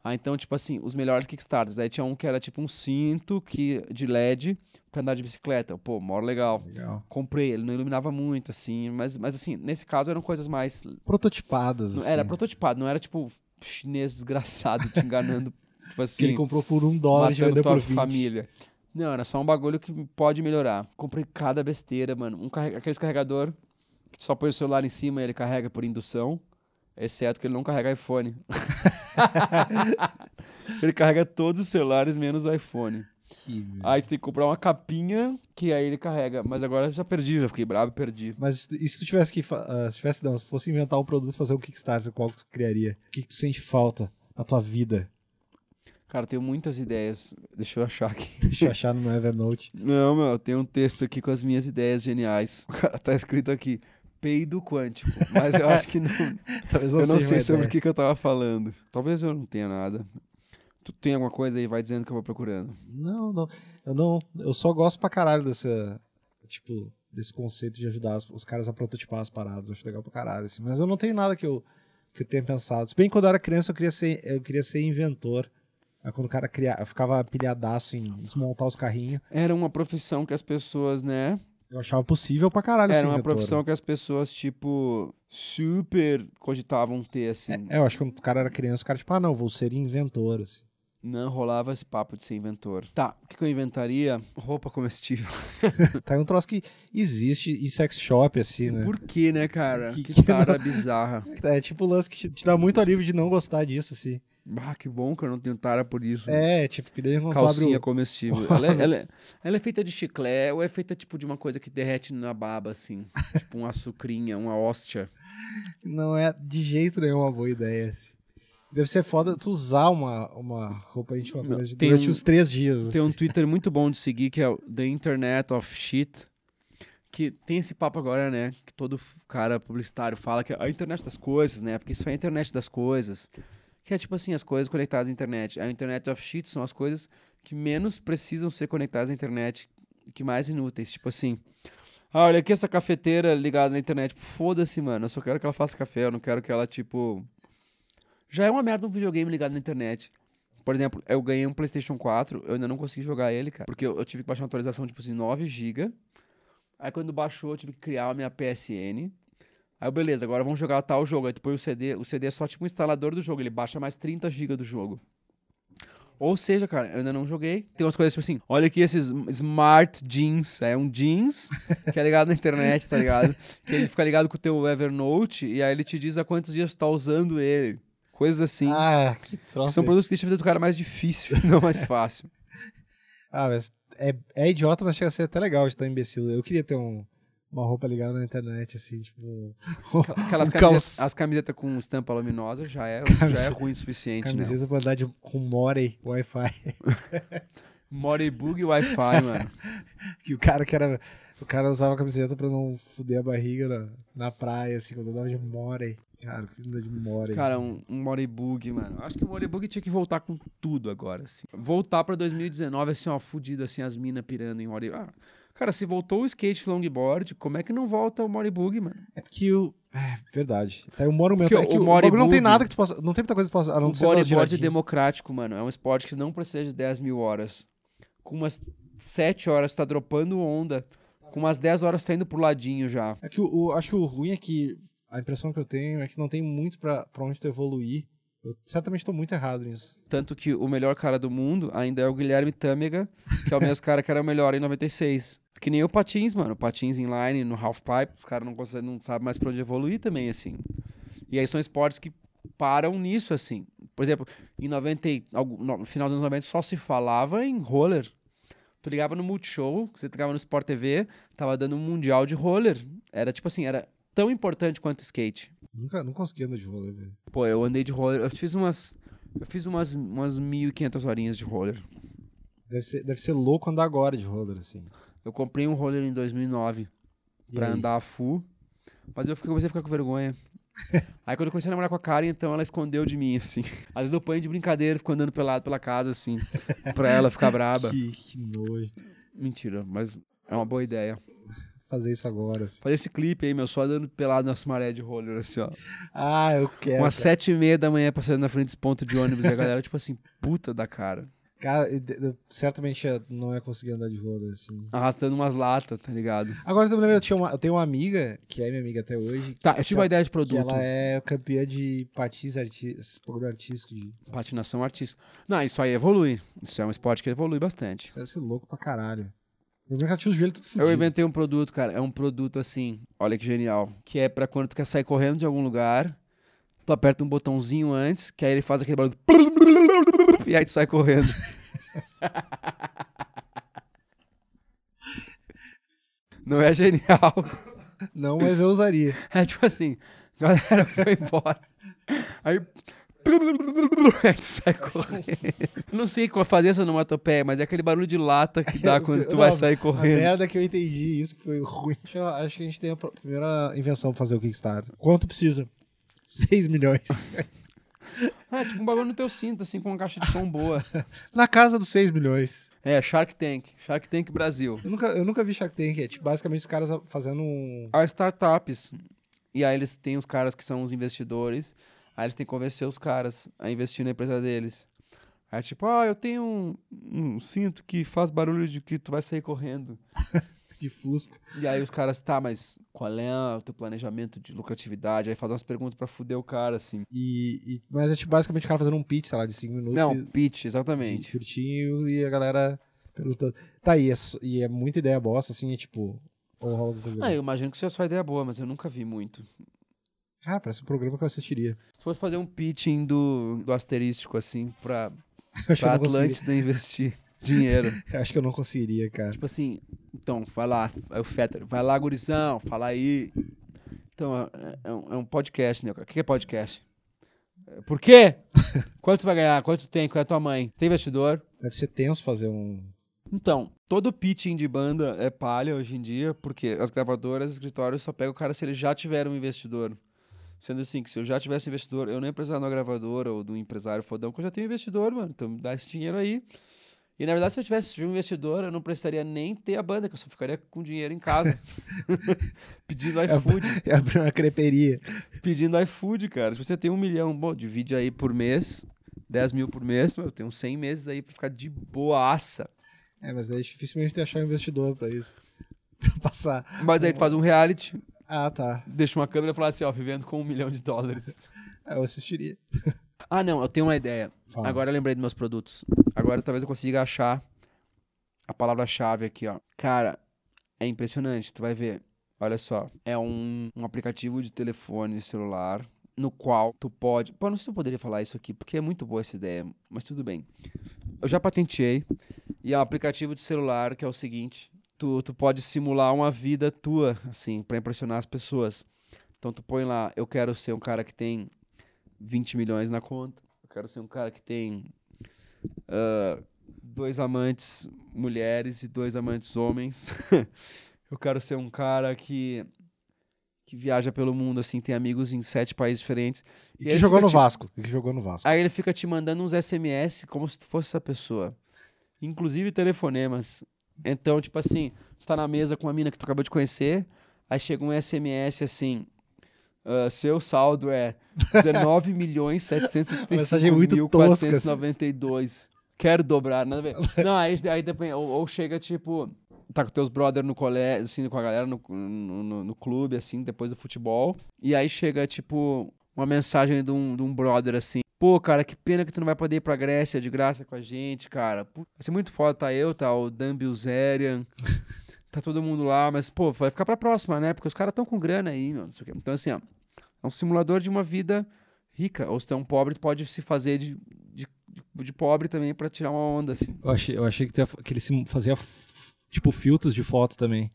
Ah, então, tipo assim, os melhores Kickstarters. Aí tinha um que era tipo um cinto que, de LED pra andar de bicicleta. Pô, mó legal. Legal. Comprei, ele não iluminava muito, assim, mas, mas assim, nesse caso eram coisas mais. Prototipadas. não- Assim. Era prototipado, não era tipo chinês desgraçado te enganando. tipo assim Que ele comprou por um dólar e vendeu por 20. família. Não, era só um bagulho que pode melhorar. Comprei cada besteira, mano. Um carrega... Aqueles carregador que só põe o celular em cima e ele carrega por indução. Exceto que ele não carrega iPhone. ele carrega todos os celulares menos o iPhone. Que. Aí tu tem que comprar uma capinha que aí ele carrega. Mas agora eu já perdi, já fiquei bravo e perdi. Mas e se tu tivesse que. ah, se tivesse, não, se fosse inventar um produto e fazer um Kickstarter, qual que tu criaria? O que, que tu sente falta na tua vida? Cara, eu tenho muitas ideias. Deixa eu achar aqui. Deixa eu achar no meu Evernote. Não, meu, eu tenho um texto aqui com as minhas ideias geniais. O cara tá escrito aqui, peido quântico. Mas eu acho que não. Talvez não eu não sei sobre o que, que eu tava falando. Talvez eu não tenha nada. Tu tem alguma coisa aí, vai dizendo que eu vou procurando. Não, não. Eu não. Eu só gosto pra caralho dessa. Tipo, desse conceito de ajudar os caras a prototipar as paradas. Eu acho legal pra caralho. Assim. Mas eu não tenho nada que eu, que eu tenha pensado. Se bem que quando eu era criança eu queria ser, eu queria ser inventor. Aí quando o cara cria, eu ficava pilhadaço em desmontar os carrinhos. Era uma profissão que as pessoas, né? Eu achava possível pra caralho Era uma profissão que as pessoas, tipo, super cogitavam ter, assim. É, eu acho que quando o cara era criança, o cara, tipo, ah, não, vou ser inventor, assim. Não rolava esse papo de ser inventor. Tá, o que, que eu inventaria? Roupa comestível. Tá um troço que existe em sex shop, assim, né? Por quê, né, cara? Que- Que, que cara bizarra. É tipo o lance que te, dá muito alívio de não gostar disso, assim. Ah, que bom que eu não tenho tara por isso. É, tipo, que daí tu abre Calcinha o... comestível. ela, é, ela é- ela é feita de chiclete ou é feita tipo de uma coisa que derrete na baba, assim? tipo uma açucrinha, uma hóstia. Não é de jeito nenhum uma boa ideia, assim. Deve ser foda tu usar uma, uma roupa íntima Não, coisa tem durante um- os três dias, Tem um assim. Twitter muito bom de seguir que é o The Internet of Shit. Que tem esse papo agora, né? Que todo cara publicitário fala que é a internet das coisas, né? Porque isso é a internet das coisas. Que é tipo assim, as coisas conectadas à internet. A Internet of Shit são as coisas que menos precisam ser conectadas à internet, que mais inúteis. Tipo assim, ah, olha aqui essa cafeteira ligada na internet. Foda-se, mano. Eu só quero que ela faça café. Eu não quero que ela, tipo. Já é uma merda um videogame ligado na internet. Por exemplo, eu ganhei um PlayStation 4, eu ainda não consegui jogar ele, cara. Porque eu, eu tive que baixar uma atualização, tipo assim, 9 GB. Aí quando baixou, eu tive que criar a minha PSN. Aí, beleza, agora vamos jogar tal jogo. Aí tu põe o CD, o CD é só tipo um instalador do jogo, ele baixa mais 30 GB do jogo. Ou seja, cara, eu ainda não joguei. Tem umas coisas tipo assim, olha aqui esses smart jeans. É um jeans que é ligado na internet, tá ligado? Que ele fica ligado com o teu Evernote e aí ele te diz há quantos dias tu tá usando ele. Coisas assim. Ah, que que troço. são produtos que deixam a vida do cara mais difícil, não mais fácil. Ah, mas é, é idiota, mas chega a ser até legal de tão imbecil. Eu queria ter um, uma roupa ligada na internet, assim, tipo... Aquelas Um camisetas, as camisetas com estampa luminosa já é, já é Camiseta- ruim o suficiente, né? Camiseta pra andar de, com Morey Wi-Fi. Moribug Wi-Fi, mano. Que o cara que era. O cara usava a camiseta pra não fuder a barriga na, na praia, assim, quando andava de Morey. Cara, que anda de Morey. Cara, um, um Moribug, mano. Acho que o Moribug tinha que voltar com tudo agora, assim. Voltar pra 2019, assim, ó, fudido, assim, as minas pirando em Moribug. Ah, cara, se voltou o skate longboard, como é que não volta o Moribug, mano? É porque o. É, verdade. Tá aí o monumento. Porque É que o o, bagulho não tem Moribug- nada que tu possa. Não tem muita coisa que tu possa. A não O ser bodyboard é democrático, mano. É um esporte que não precisa de 10 mil horas. Com umas 7 horas tu tá dropando onda. Com umas 10 horas tu tá indo pro ladinho já. É que o, o- acho que o ruim é que a impressão que eu tenho é que não tem muito pra onde tu evoluir. Eu certamente tô muito errado nisso. Tanto que o melhor cara do mundo ainda é o Guilherme Tâmega, que é o mesmo cara que era o melhor em 96. Que nem o Patins, mano. Patins inline, no halfpipe, os caras não, não sabem mais pra onde evoluir também, assim. E aí são esportes que param nisso, assim. Por exemplo, em 90, e- algu- no no final dos anos 90 só se falava em roller. Tu ligava no Multishow, você ligava no Sport TV, tava dando um mundial de roller. Era tipo assim, era tão importante quanto o skate. Nunca, não consegui andar de roller, velho. Pô, eu andei de roller, eu fiz umas. Eu fiz umas, umas 1.500 horinhas de roller. Deve ser, deve ser louco andar agora de roller, assim. Eu comprei um roller em 2009 E pra aí? andar full, mas eu fiquei- comecei a ficar com vergonha. Aí quando eu comecei a namorar com a Karen, então ela escondeu de mim, assim. Às vezes eu ponho de brincadeira, fico andando pelado pela casa, assim, pra ela ficar braba. Que, que nojo. Mentira, mas é uma boa ideia. Fazer isso agora, assim. Fazer esse clipe aí, meu, só andando pelado nas maré de roller, assim, ó. Ah, eu quero. Umas sete e meia da manhã passando na frente dos pontos de ônibus e a galera, tipo assim, puta da cara. Cara, eu, eu certamente não ia conseguir andar de roller, assim. Arrastando umas latas, tá ligado? Agora eu me lembro, eu, uma- eu tenho uma amiga, que é minha amiga até hoje, Tá, eu tive uma ideia de produto. ela é campeã de patins programa artístico de... Patinação artística. Não, isso aí evolui. Isso é um esporte que evolui bastante. Isso deve ser louco pra caralho. Eu ela tinha os joelhos tudo Eu fudido. inventei um produto, cara. É um produto assim, olha que genial. Que é pra quando tu quer sair correndo de algum lugar, tu aperta um botãozinho antes, que aí ele faz aquele barulho. E aí tu sai correndo. Não é genial. Não, mas eu usaria. É tipo assim, a galera foi embora. Aí. Tu sai correndo. Não sei como fazer essa onomatopeia, mas é aquele barulho de lata que dá quando tu Não, vai sair A correndo. merda que eu entendi isso, que foi ruim. Acho, que a gente tem a pr- primeira invenção pra fazer o Kickstarter. Quanto precisa? 6 milhões. É, tipo um bagulho no teu cinto, assim, com uma caixa de som boa. Na casa dos 6 milhões. É, Shark Tank. Shark Tank Brasil. Eu nunca, eu nunca vi Shark Tank. É tipo, basicamente os caras fazendo um... As startups. E aí eles têm os caras que são os investidores. Aí eles têm que convencer os caras a investir na empresa deles. Aí tipo, ah, eu tenho um, um cinto que faz barulho de que tu vai sair correndo. de Fusca. E aí os caras, tá, mas qual é o teu planejamento de lucratividade? Aí faz umas perguntas pra fuder o cara, assim. E, e- mas é tipo, basicamente o cara fazendo um pitch, sei lá, de 5 minutos. Não, e, pitch, exatamente. curtinho e a galera perguntando. Tá aí, é, e é muita ideia bosta, assim, é tipo... Ou rola alguma coisa Ah, eu imagino que isso é só ideia boa, mas eu nunca vi muito. Cara, parece um programa que eu assistiria. Se fosse fazer um pitching do, do asterístico, assim, pra, pra Atlântida investir dinheiro. eu acho que eu não conseguiria, cara. Tipo assim, então, vai lá, aí o Fetter, vai lá, gurizão, fala aí. Então, é, é um, é um podcast, né? O que é podcast? É, Por quê? Quanto tu vai ganhar? Quanto tem? Qual é a tua mãe? Tem investidor? Deve ser tenso fazer um... Então, todo pitching de banda é palha hoje em dia, porque as gravadoras, os escritórios só pegam o cara se ele já tiver um investidor. Sendo assim, que se eu já tivesse investidor, eu não ia precisar de uma gravadora ou de um empresário fodão, porque eu já tenho investidor, mano. Então me dá esse dinheiro aí. E na verdade, se eu tivesse um investidor, eu não precisaria nem ter a banda, que eu só ficaria com dinheiro em casa. pedindo iFood. É abrir uma creperia. pedindo iFood, cara. Se você tem um milhão, bom, divide aí por mês, 10 mil por mês, eu tenho 100 meses aí pra ficar de boaça. É, mas daí dificilmente tem achar um investidor pra isso. Pra passar. Mas aí tu faz um reality, Ah, tá. deixa uma câmera e fala assim, ó, vivendo com um milhão de dólares. É, eu assistiria. ah, não, eu tenho uma ideia. Fala. Agora eu lembrei dos meus produtos. Agora talvez eu consiga achar a palavra-chave aqui, ó. Cara, é impressionante, tu vai ver. Olha só, é um, um aplicativo de telefone celular no qual tu pode. Pô, não sei se eu poderia falar isso aqui, porque é muito boa essa ideia, mas tudo bem. Eu já patenteei e é um aplicativo de celular que é o seguinte: tu, tu pode simular uma vida tua, assim, pra impressionar as pessoas. Então tu põe lá, eu quero ser um cara que tem 20 milhões na conta, eu quero ser um cara que tem ah, dois amantes mulheres e dois amantes homens. eu quero ser um cara que que viaja pelo mundo assim, tem amigos em sete países diferentes. E E que jogou no tipo- Vasco. E que jogou no Vasco. Aí ele fica te mandando uns SMS como se tu fosse essa pessoa. Inclusive telefonemas. Então, tipo assim, tu tá na mesa com uma mina que tu acabou de conhecer, aí chega um SMS assim. ah, seu saldo é 19 milhões Uma mensagem muito tosca, assim. 492. Quero dobrar, nada a ver. Não, aí, aí depende. Ou, ou chega tipo. tá com teus brother no colégio, assim, com a galera no, no, no- no clube, assim, depois do futebol. E aí chega, tipo, uma mensagem de um, de um brother, assim. Pô, cara, que pena que tu não vai poder ir pra Grécia de graça com a gente, cara. Vai ser muito foda, tá eu, tá o Dan Bilzerian, tá todo mundo lá, mas, pô, vai ficar pra próxima, né? Porque os caras tão com grana aí, meu, não sei o quê. Então, assim, ó, é um simulador de uma vida rica. Ou se tu é um pobre, tu pode se fazer de, de, de- pobre também pra tirar uma onda, assim. Eu achei, eu achei que, ia que ele se fazia, tipo, filtros de foto também.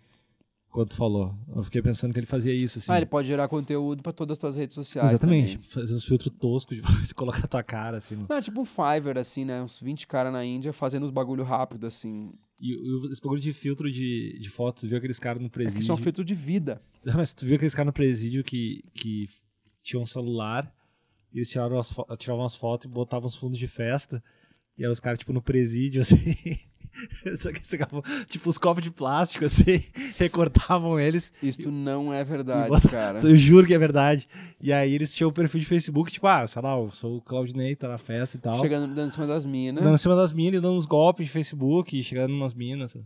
Quando tu falou. Eu fiquei pensando que ele fazia isso, assim. Ah, ele pode gerar conteúdo pra todas as tuas redes sociais. Exatamente. também. Fazer uns filtros toscos de colocar a tua cara, assim. Não, é tipo um Fiverr, assim, né? Uns 20 caras na Índia fazendo os bagulho rápido, assim. E, o- esse bagulho de filtro de, de fotos, viu aqueles caras no É presídio. isso é um filtro de vida. Ah, Mas tu viu aqueles caras no presídio que, que tinham um celular, e eles tiraram as tiravam as fotos e botavam os fundos de festa. E eram os caras, tipo, no presídio, assim. Só que chegavam, tipo, os copos de plástico, assim, recortavam eles. Isso não é verdade, bota- cara. Eu juro que é verdade. E aí eles tinham o perfil de Facebook, tipo, ah, sei lá, eu sou o Claudinei, tá na festa e tal. Chegando dando em cima das minas. Dando em cima das minas e dando uns golpes de Facebook, e chegando umas minas.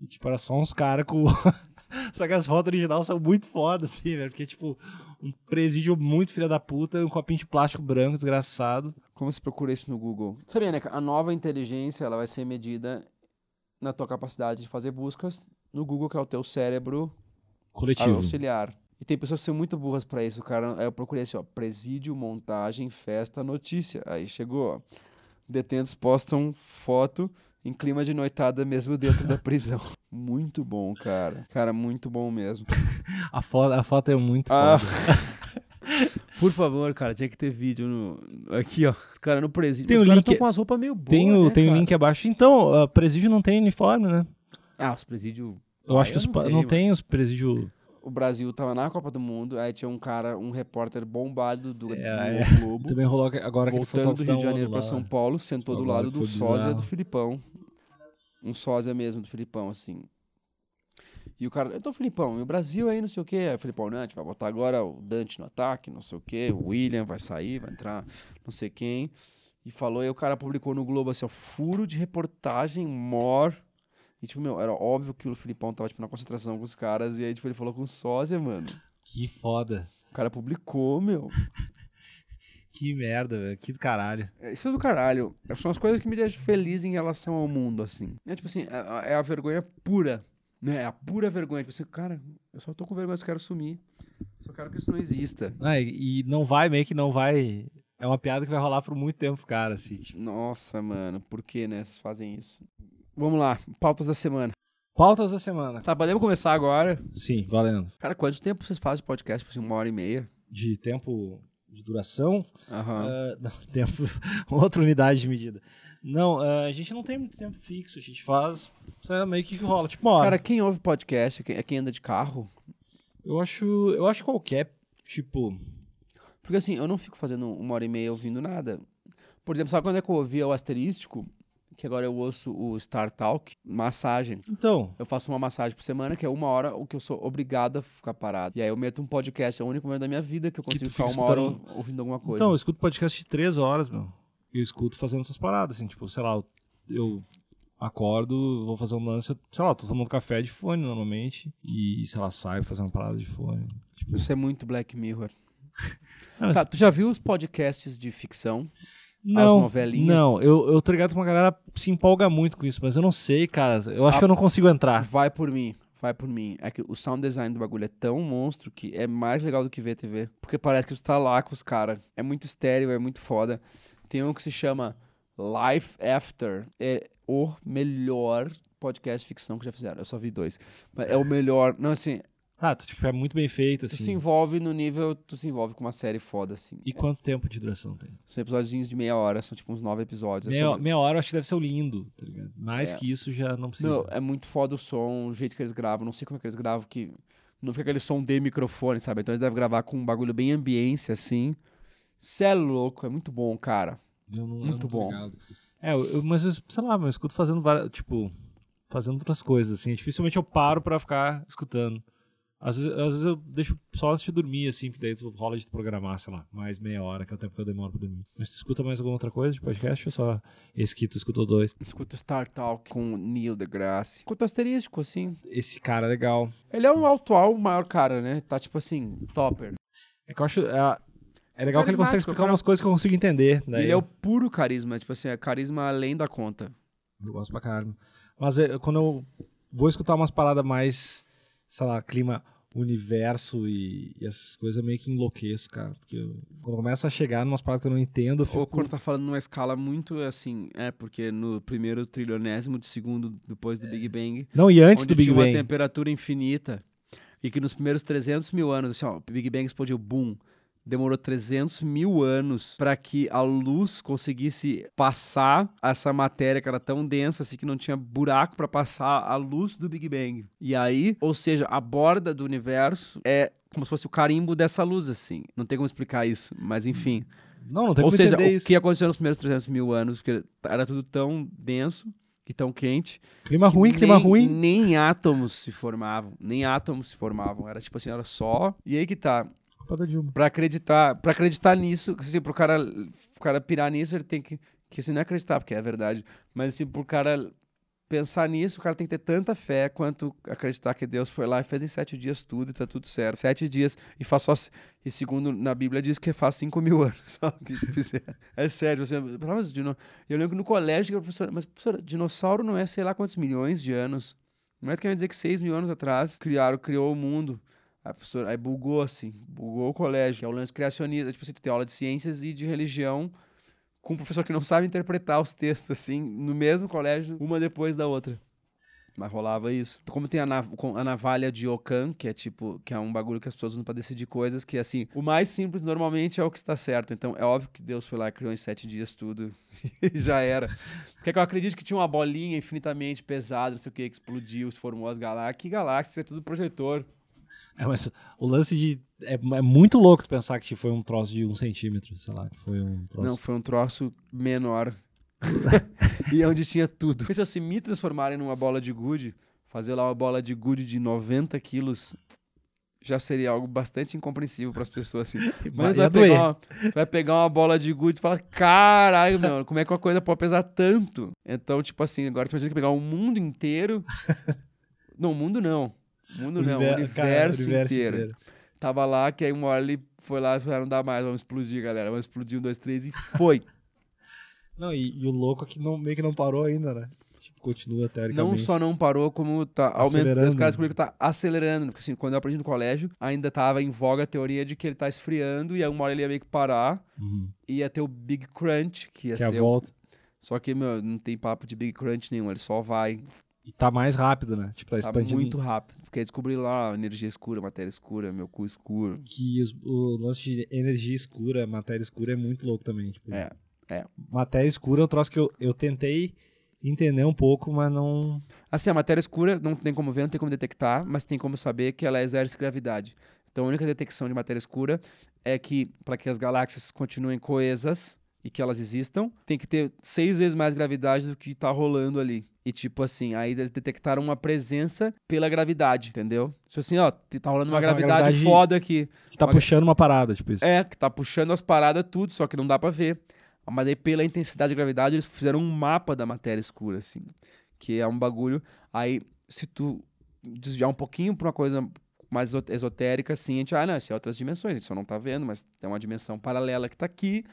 E, tipo, era só uns caras com. só que as fotos originais são muito fodas, assim, velho. Porque, tipo, um presídio muito filha da puta, um copinho de plástico branco, desgraçado. Como se procura isso no Google? Sabia, né? A nova inteligência, ela vai ser medida na tua capacidade de fazer buscas no Google, que é o teu cérebro Coletivo. auxiliar. E tem pessoas que são muito burras pra isso, cara. Aí eu procurei assim, ó, presídio, montagem, festa, notícia. Aí chegou, ó. Detentos postam foto em clima de noitada mesmo dentro da prisão. Muito bom, cara. Cara, muito bom mesmo. A, foto, a foto é muito Ah. foda. Por favor, cara, tinha que ter vídeo no... aqui, ó. Os caras no presídio. Tem Os o caras link- tão com as roupas meio boas, Tem o, né, tem o link abaixo. Então, uh, presídio não tem uniforme, né? Ah, os presídios... Eu Ah, acho que os, pa- tenho, não tem os presídios. O Brasil tava na Copa do Mundo, aí tinha um cara, um repórter bombado do, É, do Globo. Também rolou agora aquele voltando do Rio de Janeiro lá. São Paulo, sentou do lado que do foi sósia bizarro. do Filipão. Um sósia mesmo do Filipão, assim. E o cara, então, Filipão, e o Brasil aí, não sei o quê. Aí Filipão, não, a gente vai botar agora o Dante no ataque, não sei o quê. O William vai sair, vai entrar não sei quem. E falou, e o cara publicou no Globo assim, ó, furo de reportagem mor. E, tipo, meu, era óbvio que o Filipão tava, tipo, na concentração com os caras. E aí, tipo, ele falou com o sósia, mano. Que foda. O cara publicou, meu. Que merda, velho. Que do caralho. É, Isso é do caralho. São as coisas que me deixam feliz em relação ao mundo, assim. É tipo assim, é, é a vergonha pura. Né? É a pura vergonha. Tipo assim, cara, eu só tô com vergonha, eu só quero sumir. Só quero que isso não exista. Ah, e e não vai, meio que não vai. É uma piada que vai rolar por muito tempo, cara, assim. Tipo. Nossa, mano, por que, né? Vocês fazem isso? Vamos lá, pautas da semana. Pautas da semana. Tá, podemos começar agora. Sim, valendo. Cara, quanto tempo vocês fazem podcast? Tipo assim, uma hora e meia? De tempo de duração. Ah, não, tempo. outra unidade de medida. Não, ah, a gente não tem muito tempo fixo. A gente faz. Sei meio que rola. Tipo, uma hora. Cara, quem ouve podcast é quem- é quem anda de carro. eu acho. Eu acho qualquer. Tipo. Porque assim, eu não fico fazendo uma hora e meia ouvindo nada. Por exemplo, sabe quando é que eu ouvia o asterístico? Que agora eu ouço o Star Talk, massagem. Então. Eu faço uma massagem por semana, que é uma hora o que eu sou obrigado a ficar parado. E aí eu meto um podcast, é o único momento da minha vida que eu Que consigo fica ficar uma hora escutando- ouvindo alguma coisa. Então, eu escuto podcast de três horas, meu. Eu escuto fazendo essas paradas, assim, tipo, sei lá, eu- acordo, vou fazer um lance, sei lá, tô tomando café de fone normalmente. E, sei lá, saio fazer uma parada de fone. Tipo, Isso é muito Black Mirror. Não, mas- Tá, tu já viu os podcasts de ficção? Não, novelinhas? não, eu, eu tô ligado que uma galera se empolga muito com isso, mas eu não sei, cara. Eu acho A- que eu não consigo entrar. Vai por mim, vai por mim. É que o sound design do bagulho é tão monstro que é mais legal do que ver TV. Porque parece que tu tá lá com os caras. É muito estéreo, é muito foda. Tem um que se chama Life After. É o melhor podcast de ficção que já fizeram. Eu só vi dois. Mas é o melhor. Não, assim, Ah, tu, tipo, é muito bem feito, tu se assim. envolve no nível. Tu se envolve com uma série foda, assim. E quanto tempo de duração tem? São episódios de meia hora, são tipo uns nove episódios. É Meia, sobre- meia hora eu acho que deve ser o lindo, tá ligado? Mais É. que isso já não precisa. Não, é muito foda o som, o jeito que eles gravam. Não sei como é que eles gravam, que não fica aquele som de microfone, sabe? Então eles devem gravar com um bagulho bem ambiência, assim. Cê é louco, é muito bom, cara. Eu não, eu Muito não tô bom. ligado. É, eu, eu- mas eu, sei lá, eu escuto fazendo várias, tipo, fazendo outras coisas, assim. Dificilmente eu paro pra ficar escutando Às vezes, às vezes eu deixo só antes de dormir, assim, porque daí tu rola de programar, sei lá, mais meia hora, que é o tempo que eu demoro pra dormir. Mas tu escuta mais alguma outra coisa de podcast ou só esse que tu escutou dois? Escuto Star Talk com o Neil deGrasse. Escuto asterístico, assim. Esse cara é legal. Ele é um atual maior cara, né? Tá tipo assim, topper. É que eu acho. É, é legal que ele consegue explicar umas coisas que eu consigo entender. Daí Ele é o puro carisma, tipo assim, é carisma além da conta. Eu gosto pra caralho. Mas é, quando eu vou escutar umas paradas mais, sei lá, clima, universo e, e essas coisas, eu meio que enlouqueço, cara. Porque eu- quando começa a chegar numas paradas que eu não entendo, eu fico. Ou quando tá falando numa escala muito assim, é, porque no primeiro trilionésimo de segundo depois do Big Bang, Não, e antes do Big tinha uma Bang. temperatura infinita, e que nos primeiros 300 mil anos, assim, ó, o Big Bang explodiu, boom, demorou 300 mil anos para que a luz conseguisse passar essa matéria que era tão densa assim que não tinha buraco para passar a luz do Big Bang. E aí, ou seja, a borda do universo é como se fosse o carimbo dessa luz, assim. Não tem como explicar isso, mas enfim. Não, não tem Ou como seja, o isso. que aconteceu nos primeiros 300 mil anos, porque era tudo tão denso e tão quente. Clima ruim, que clima nem, ruim. Nem átomos se formavam. Nem átomos se formavam. Era tipo assim, era só. E aí que tá. Da Dilma. Pra acreditar, pra acreditar nisso, assim, pro cara, pro cara pirar nisso, ele tem que. Que assim, não é acreditar, porque é verdade. Mas assim, pro cara pensar nisso, o cara tem que ter tanta fé quanto acreditar que Deus foi lá e fez em sete dias tudo e tá tudo certo. Sete dias e faz só. E segundo na Bíblia diz que faz cinco mil anos. Tipo, assim, é sério. Você, mas, dino- eu lembro que no colégio, a professora, mas professora, dinossauro não é sei lá quantos milhões de anos. Não é que quer dizer que seis mil anos atrás criaram, criou o mundo. A professora, aí bugou assim, bugou o colégio, que é o lance criacionista. Tipo assim, tu tem aula de ciências e de religião com um professor que não sabe interpretar os textos, assim, no mesmo colégio, uma depois da outra. Mas rolava isso. Como tem a, nav- a navalha de Ocan, que é tipo, que é um bagulho que as pessoas usam pra decidir coisas, que assim, o mais simples normalmente é o que está certo. Então é óbvio que Deus foi lá criou em sete dias tudo. e já era. Porque que eu acredito que tinha uma bolinha infinitamente pesada, não sei o que, que explodiu, se formou as galáxias. Que galáxias? É tudo projetor. É, mas o lance de. É, é muito louco tu pensar que foi um troço de um centímetro, sei lá, que foi um troço. Não, foi um troço menor. e onde tinha tudo. Se eu se me transformarem numa bola de gude, fazer lá uma bola de gude de 90 quilos, já seria algo bastante incompreensível para as pessoas assim. Mas vai pegar, uma, vai pegar uma bola de gude e fala: caralho, meu, como é que uma coisa pode pesar tanto? Então, tipo assim, agora você imagina que pegar o mundo inteiro. Não, o mundo não. O mundo não, o Univer- universo, cara, o universo inteiro. inteiro. Tava lá, que aí uma hora ele foi lá e falou: "Ah, não dá mais, vamos explodir, galera. Vamos explodir um, dois, três e foi. Não, e, e o louco é que não, meio que não parou ainda, né? Tipo, continua não teoricamente. só não parou, como tá aumentando. Os caras descobriram que tá acelerando. Porque assim, quando eu aprendi no colégio, ainda tava em voga a teoria de que ele tá esfriando e aí uma hora ele ia meio que parar. Uhum. E ia ter o Big Crunch, que ia Que é a ser. o- volta. Só que, meu, não tem papo de Big Crunch nenhum, ele só vai. E tá mais rápido, né? Tipo, tá Tá expandindo. muito rápido. Porque aí descobriram lá energia escura, matéria escura, meu cu escuro. Que os- o lance de energia escura, matéria escura é muito louco também. Tipo, É, é. Matéria escura é um troço que eu, eu tentei entender um pouco, mas não. Assim, a matéria escura não tem como ver, não tem como detectar, mas tem como saber que ela exerce gravidade. Então, a única detecção de matéria escura é que, para que as galáxias continuem coesas e que elas existam, tem que ter seis vezes mais gravidade do que tá rolando ali. E, tipo assim, aí eles detectaram uma presença pela gravidade, entendeu? Tipo assim, ó, tá rolando uma Ah, tá uma gravidade, gravidade- foda aqui. Que tá Uma- puxando uma parada, tipo isso. É, que tá puxando as paradas tudo, só que não dá pra ver. Mas aí, pela intensidade de gravidade, eles fizeram um mapa da matéria escura, assim. Que é um bagulho. Aí, se tu desviar um pouquinho pra uma coisa mais esotérica, assim, a gente, ah, não, isso é outras dimensões, a gente só não tá vendo, mas tem uma dimensão paralela que tá aqui,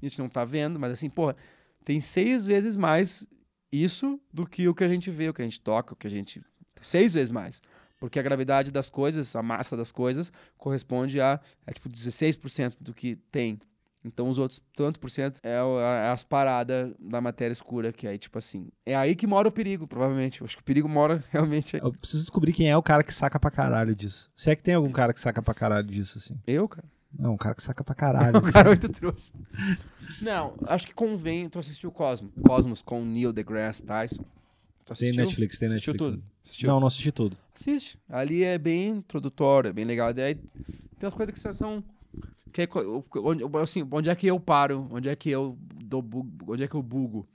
a gente não tá vendo, mas assim, porra, tem seis vezes mais isso do que o que a gente vê, o que a gente toca, o que a gente. Seis vezes mais. Porque a gravidade das coisas, a massa das coisas, corresponde a, é tipo 16% do que tem. Então os outros tanto por cento é, é as paradas da matéria escura, que aí, tipo assim. É aí que mora o perigo, provavelmente. Eu acho que o perigo mora realmente aí. Eu preciso descobrir quem é o cara que saca pra caralho disso. Se é que tem algum cara que saca pra caralho disso, assim. Eu, cara. Não, um cara que saca pra caralho. O assim. cara é muito trouxa. Não, acho que convém. Tu assistiu Cosmos, Cosmos com Neil deGrasse Tyson. Tu Tem assistiu? Netflix, tem Assistiu Netflix. tudo? Assistiu? Não, não assisti tudo. Assiste. Ali é bem introdutório, é bem legal. Daí tem umas coisas que são. Que é assim, onde é que eu paro? Onde é que eu dou bu- onde é que eu bugo?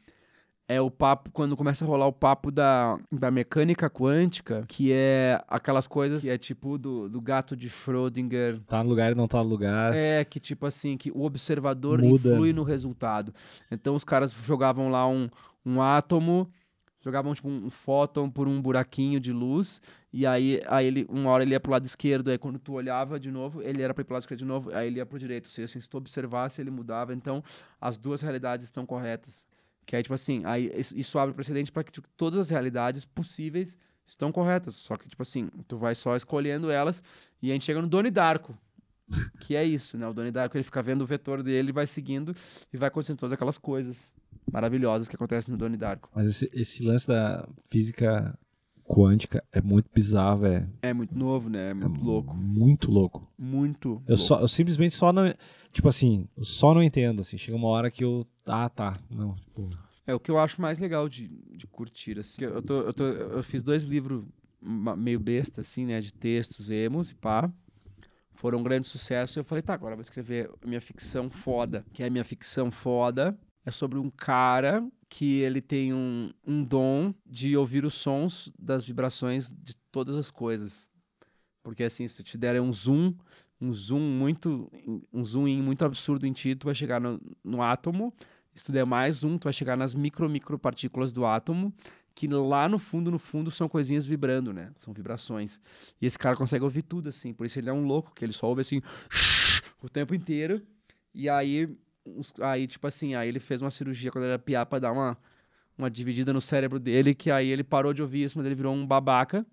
É o papo, quando começa a rolar o papo da, da mecânica quântica, que é aquelas coisas que é tipo do, do gato de Schrödinger. Tá no lugar e não tá no lugar. É, que tipo assim, que o observador Muda. influi no resultado. Então os caras jogavam lá um, um átomo, jogavam tipo um fóton por um buraquinho de luz, e aí, aí ele, uma hora ele ia pro lado esquerdo, aí quando tu olhava de novo, ele era para ir pro lado esquerdo de novo, aí ele ia pro direito. Ou seja, assim, se tu observasse, ele mudava. Então as duas realidades estão corretas. Que é tipo assim, aí isso, abre precedente para que tipo, todas as realidades possíveis estão corretas. Só que, tipo assim, tu vai só escolhendo elas e a gente chega no Doni Darko. Que é isso, né? O Doni Darko ele fica vendo o vetor dele, vai seguindo e vai acontecendo todas aquelas coisas maravilhosas que acontecem no Doni Darko. Mas esse, esse lance da física quântica é muito bizarro, velho. É muito novo, né? É muito louco. Muito louco. Muito. Eu, louco. só, eu simplesmente só não. Tipo assim, só não entendo. Assim, chega uma hora que eu. Ah, tá. Não, tipo. É o que eu acho mais legal de, de curtir, assim. Eu, tô, eu, tô, eu fiz dois livros meio besta, assim, né? De textos emos e pá. Foram um grande sucesso. Eu falei, tá, agora eu vou escrever minha ficção foda. Que é a minha ficção foda. É sobre um cara que ele tem um, um dom de ouvir os sons das vibrações de todas as coisas. Porque assim, se te der um zoom, um zoom muito, um zoom in muito absurdo em ti, tu vai chegar no, no átomo. Se tu der mais um, tu vai chegar nas micro, micro partículas do átomo, que lá no fundo, no fundo, são coisinhas vibrando, né? São vibrações. E esse cara consegue ouvir tudo, assim. Por isso ele é um louco, que ele só ouve assim o tempo inteiro. E aí, aí tipo assim, aí ele fez uma cirurgia quando ele era piá pra dar uma, uma dividida no cérebro dele, que aí ele parou de ouvir isso, mas ele virou um babaca.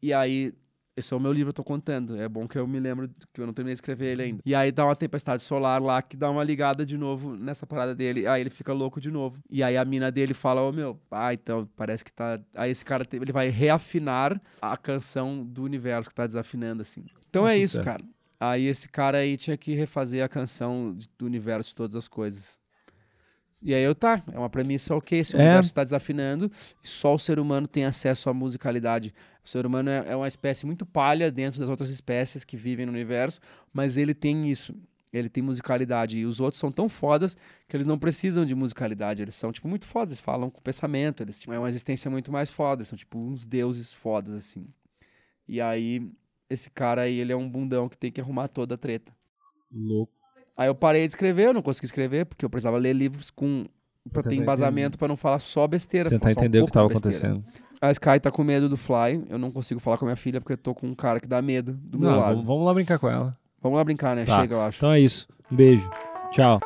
E aí, esse é o meu livro, eu tô contando. É bom que eu me lembro que eu não terminei de escrever ele ainda. E aí dá uma tempestade solar lá que dá uma ligada de novo nessa parada dele. Aí ele fica louco de novo. E aí a mina dele fala: Ô meu, ah, então parece que tá. Aí esse cara ele vai reafinar a canção do universo que tá desafinando, assim. Então é Muito isso, certo. cara. Aí esse cara aí tinha que refazer a canção do universo de todas as coisas. E aí eu tá, é uma premissa ok, se o É. universo está desafinando, só o ser humano tem acesso à musicalidade. O ser humano é, é uma espécie muito palha dentro das outras espécies que vivem no universo, mas ele tem isso. Ele tem musicalidade. E os outros são tão fodas que eles não precisam de musicalidade. Eles são, tipo, muito fodas. Eles falam com pensamento. Eles, tipo, é uma existência muito mais foda. São, tipo, uns deuses fodas, assim. E aí, esse cara aí, ele é um bundão que tem que arrumar toda a treta. Louco. Aí eu parei de escrever, eu não consegui escrever, porque eu precisava ler livros com pra ter embasamento pra não falar só besteira. Tentar só um entender o que tava acontecendo. A Sky tá com medo do Fly, eu não consigo falar com a minha filha porque eu tô com um cara que dá medo do meu Não, lado. vamos, vamos lá brincar com ela. Vamos lá brincar, né? Tá. Chega, eu acho. Então é isso. Um beijo. Tchau.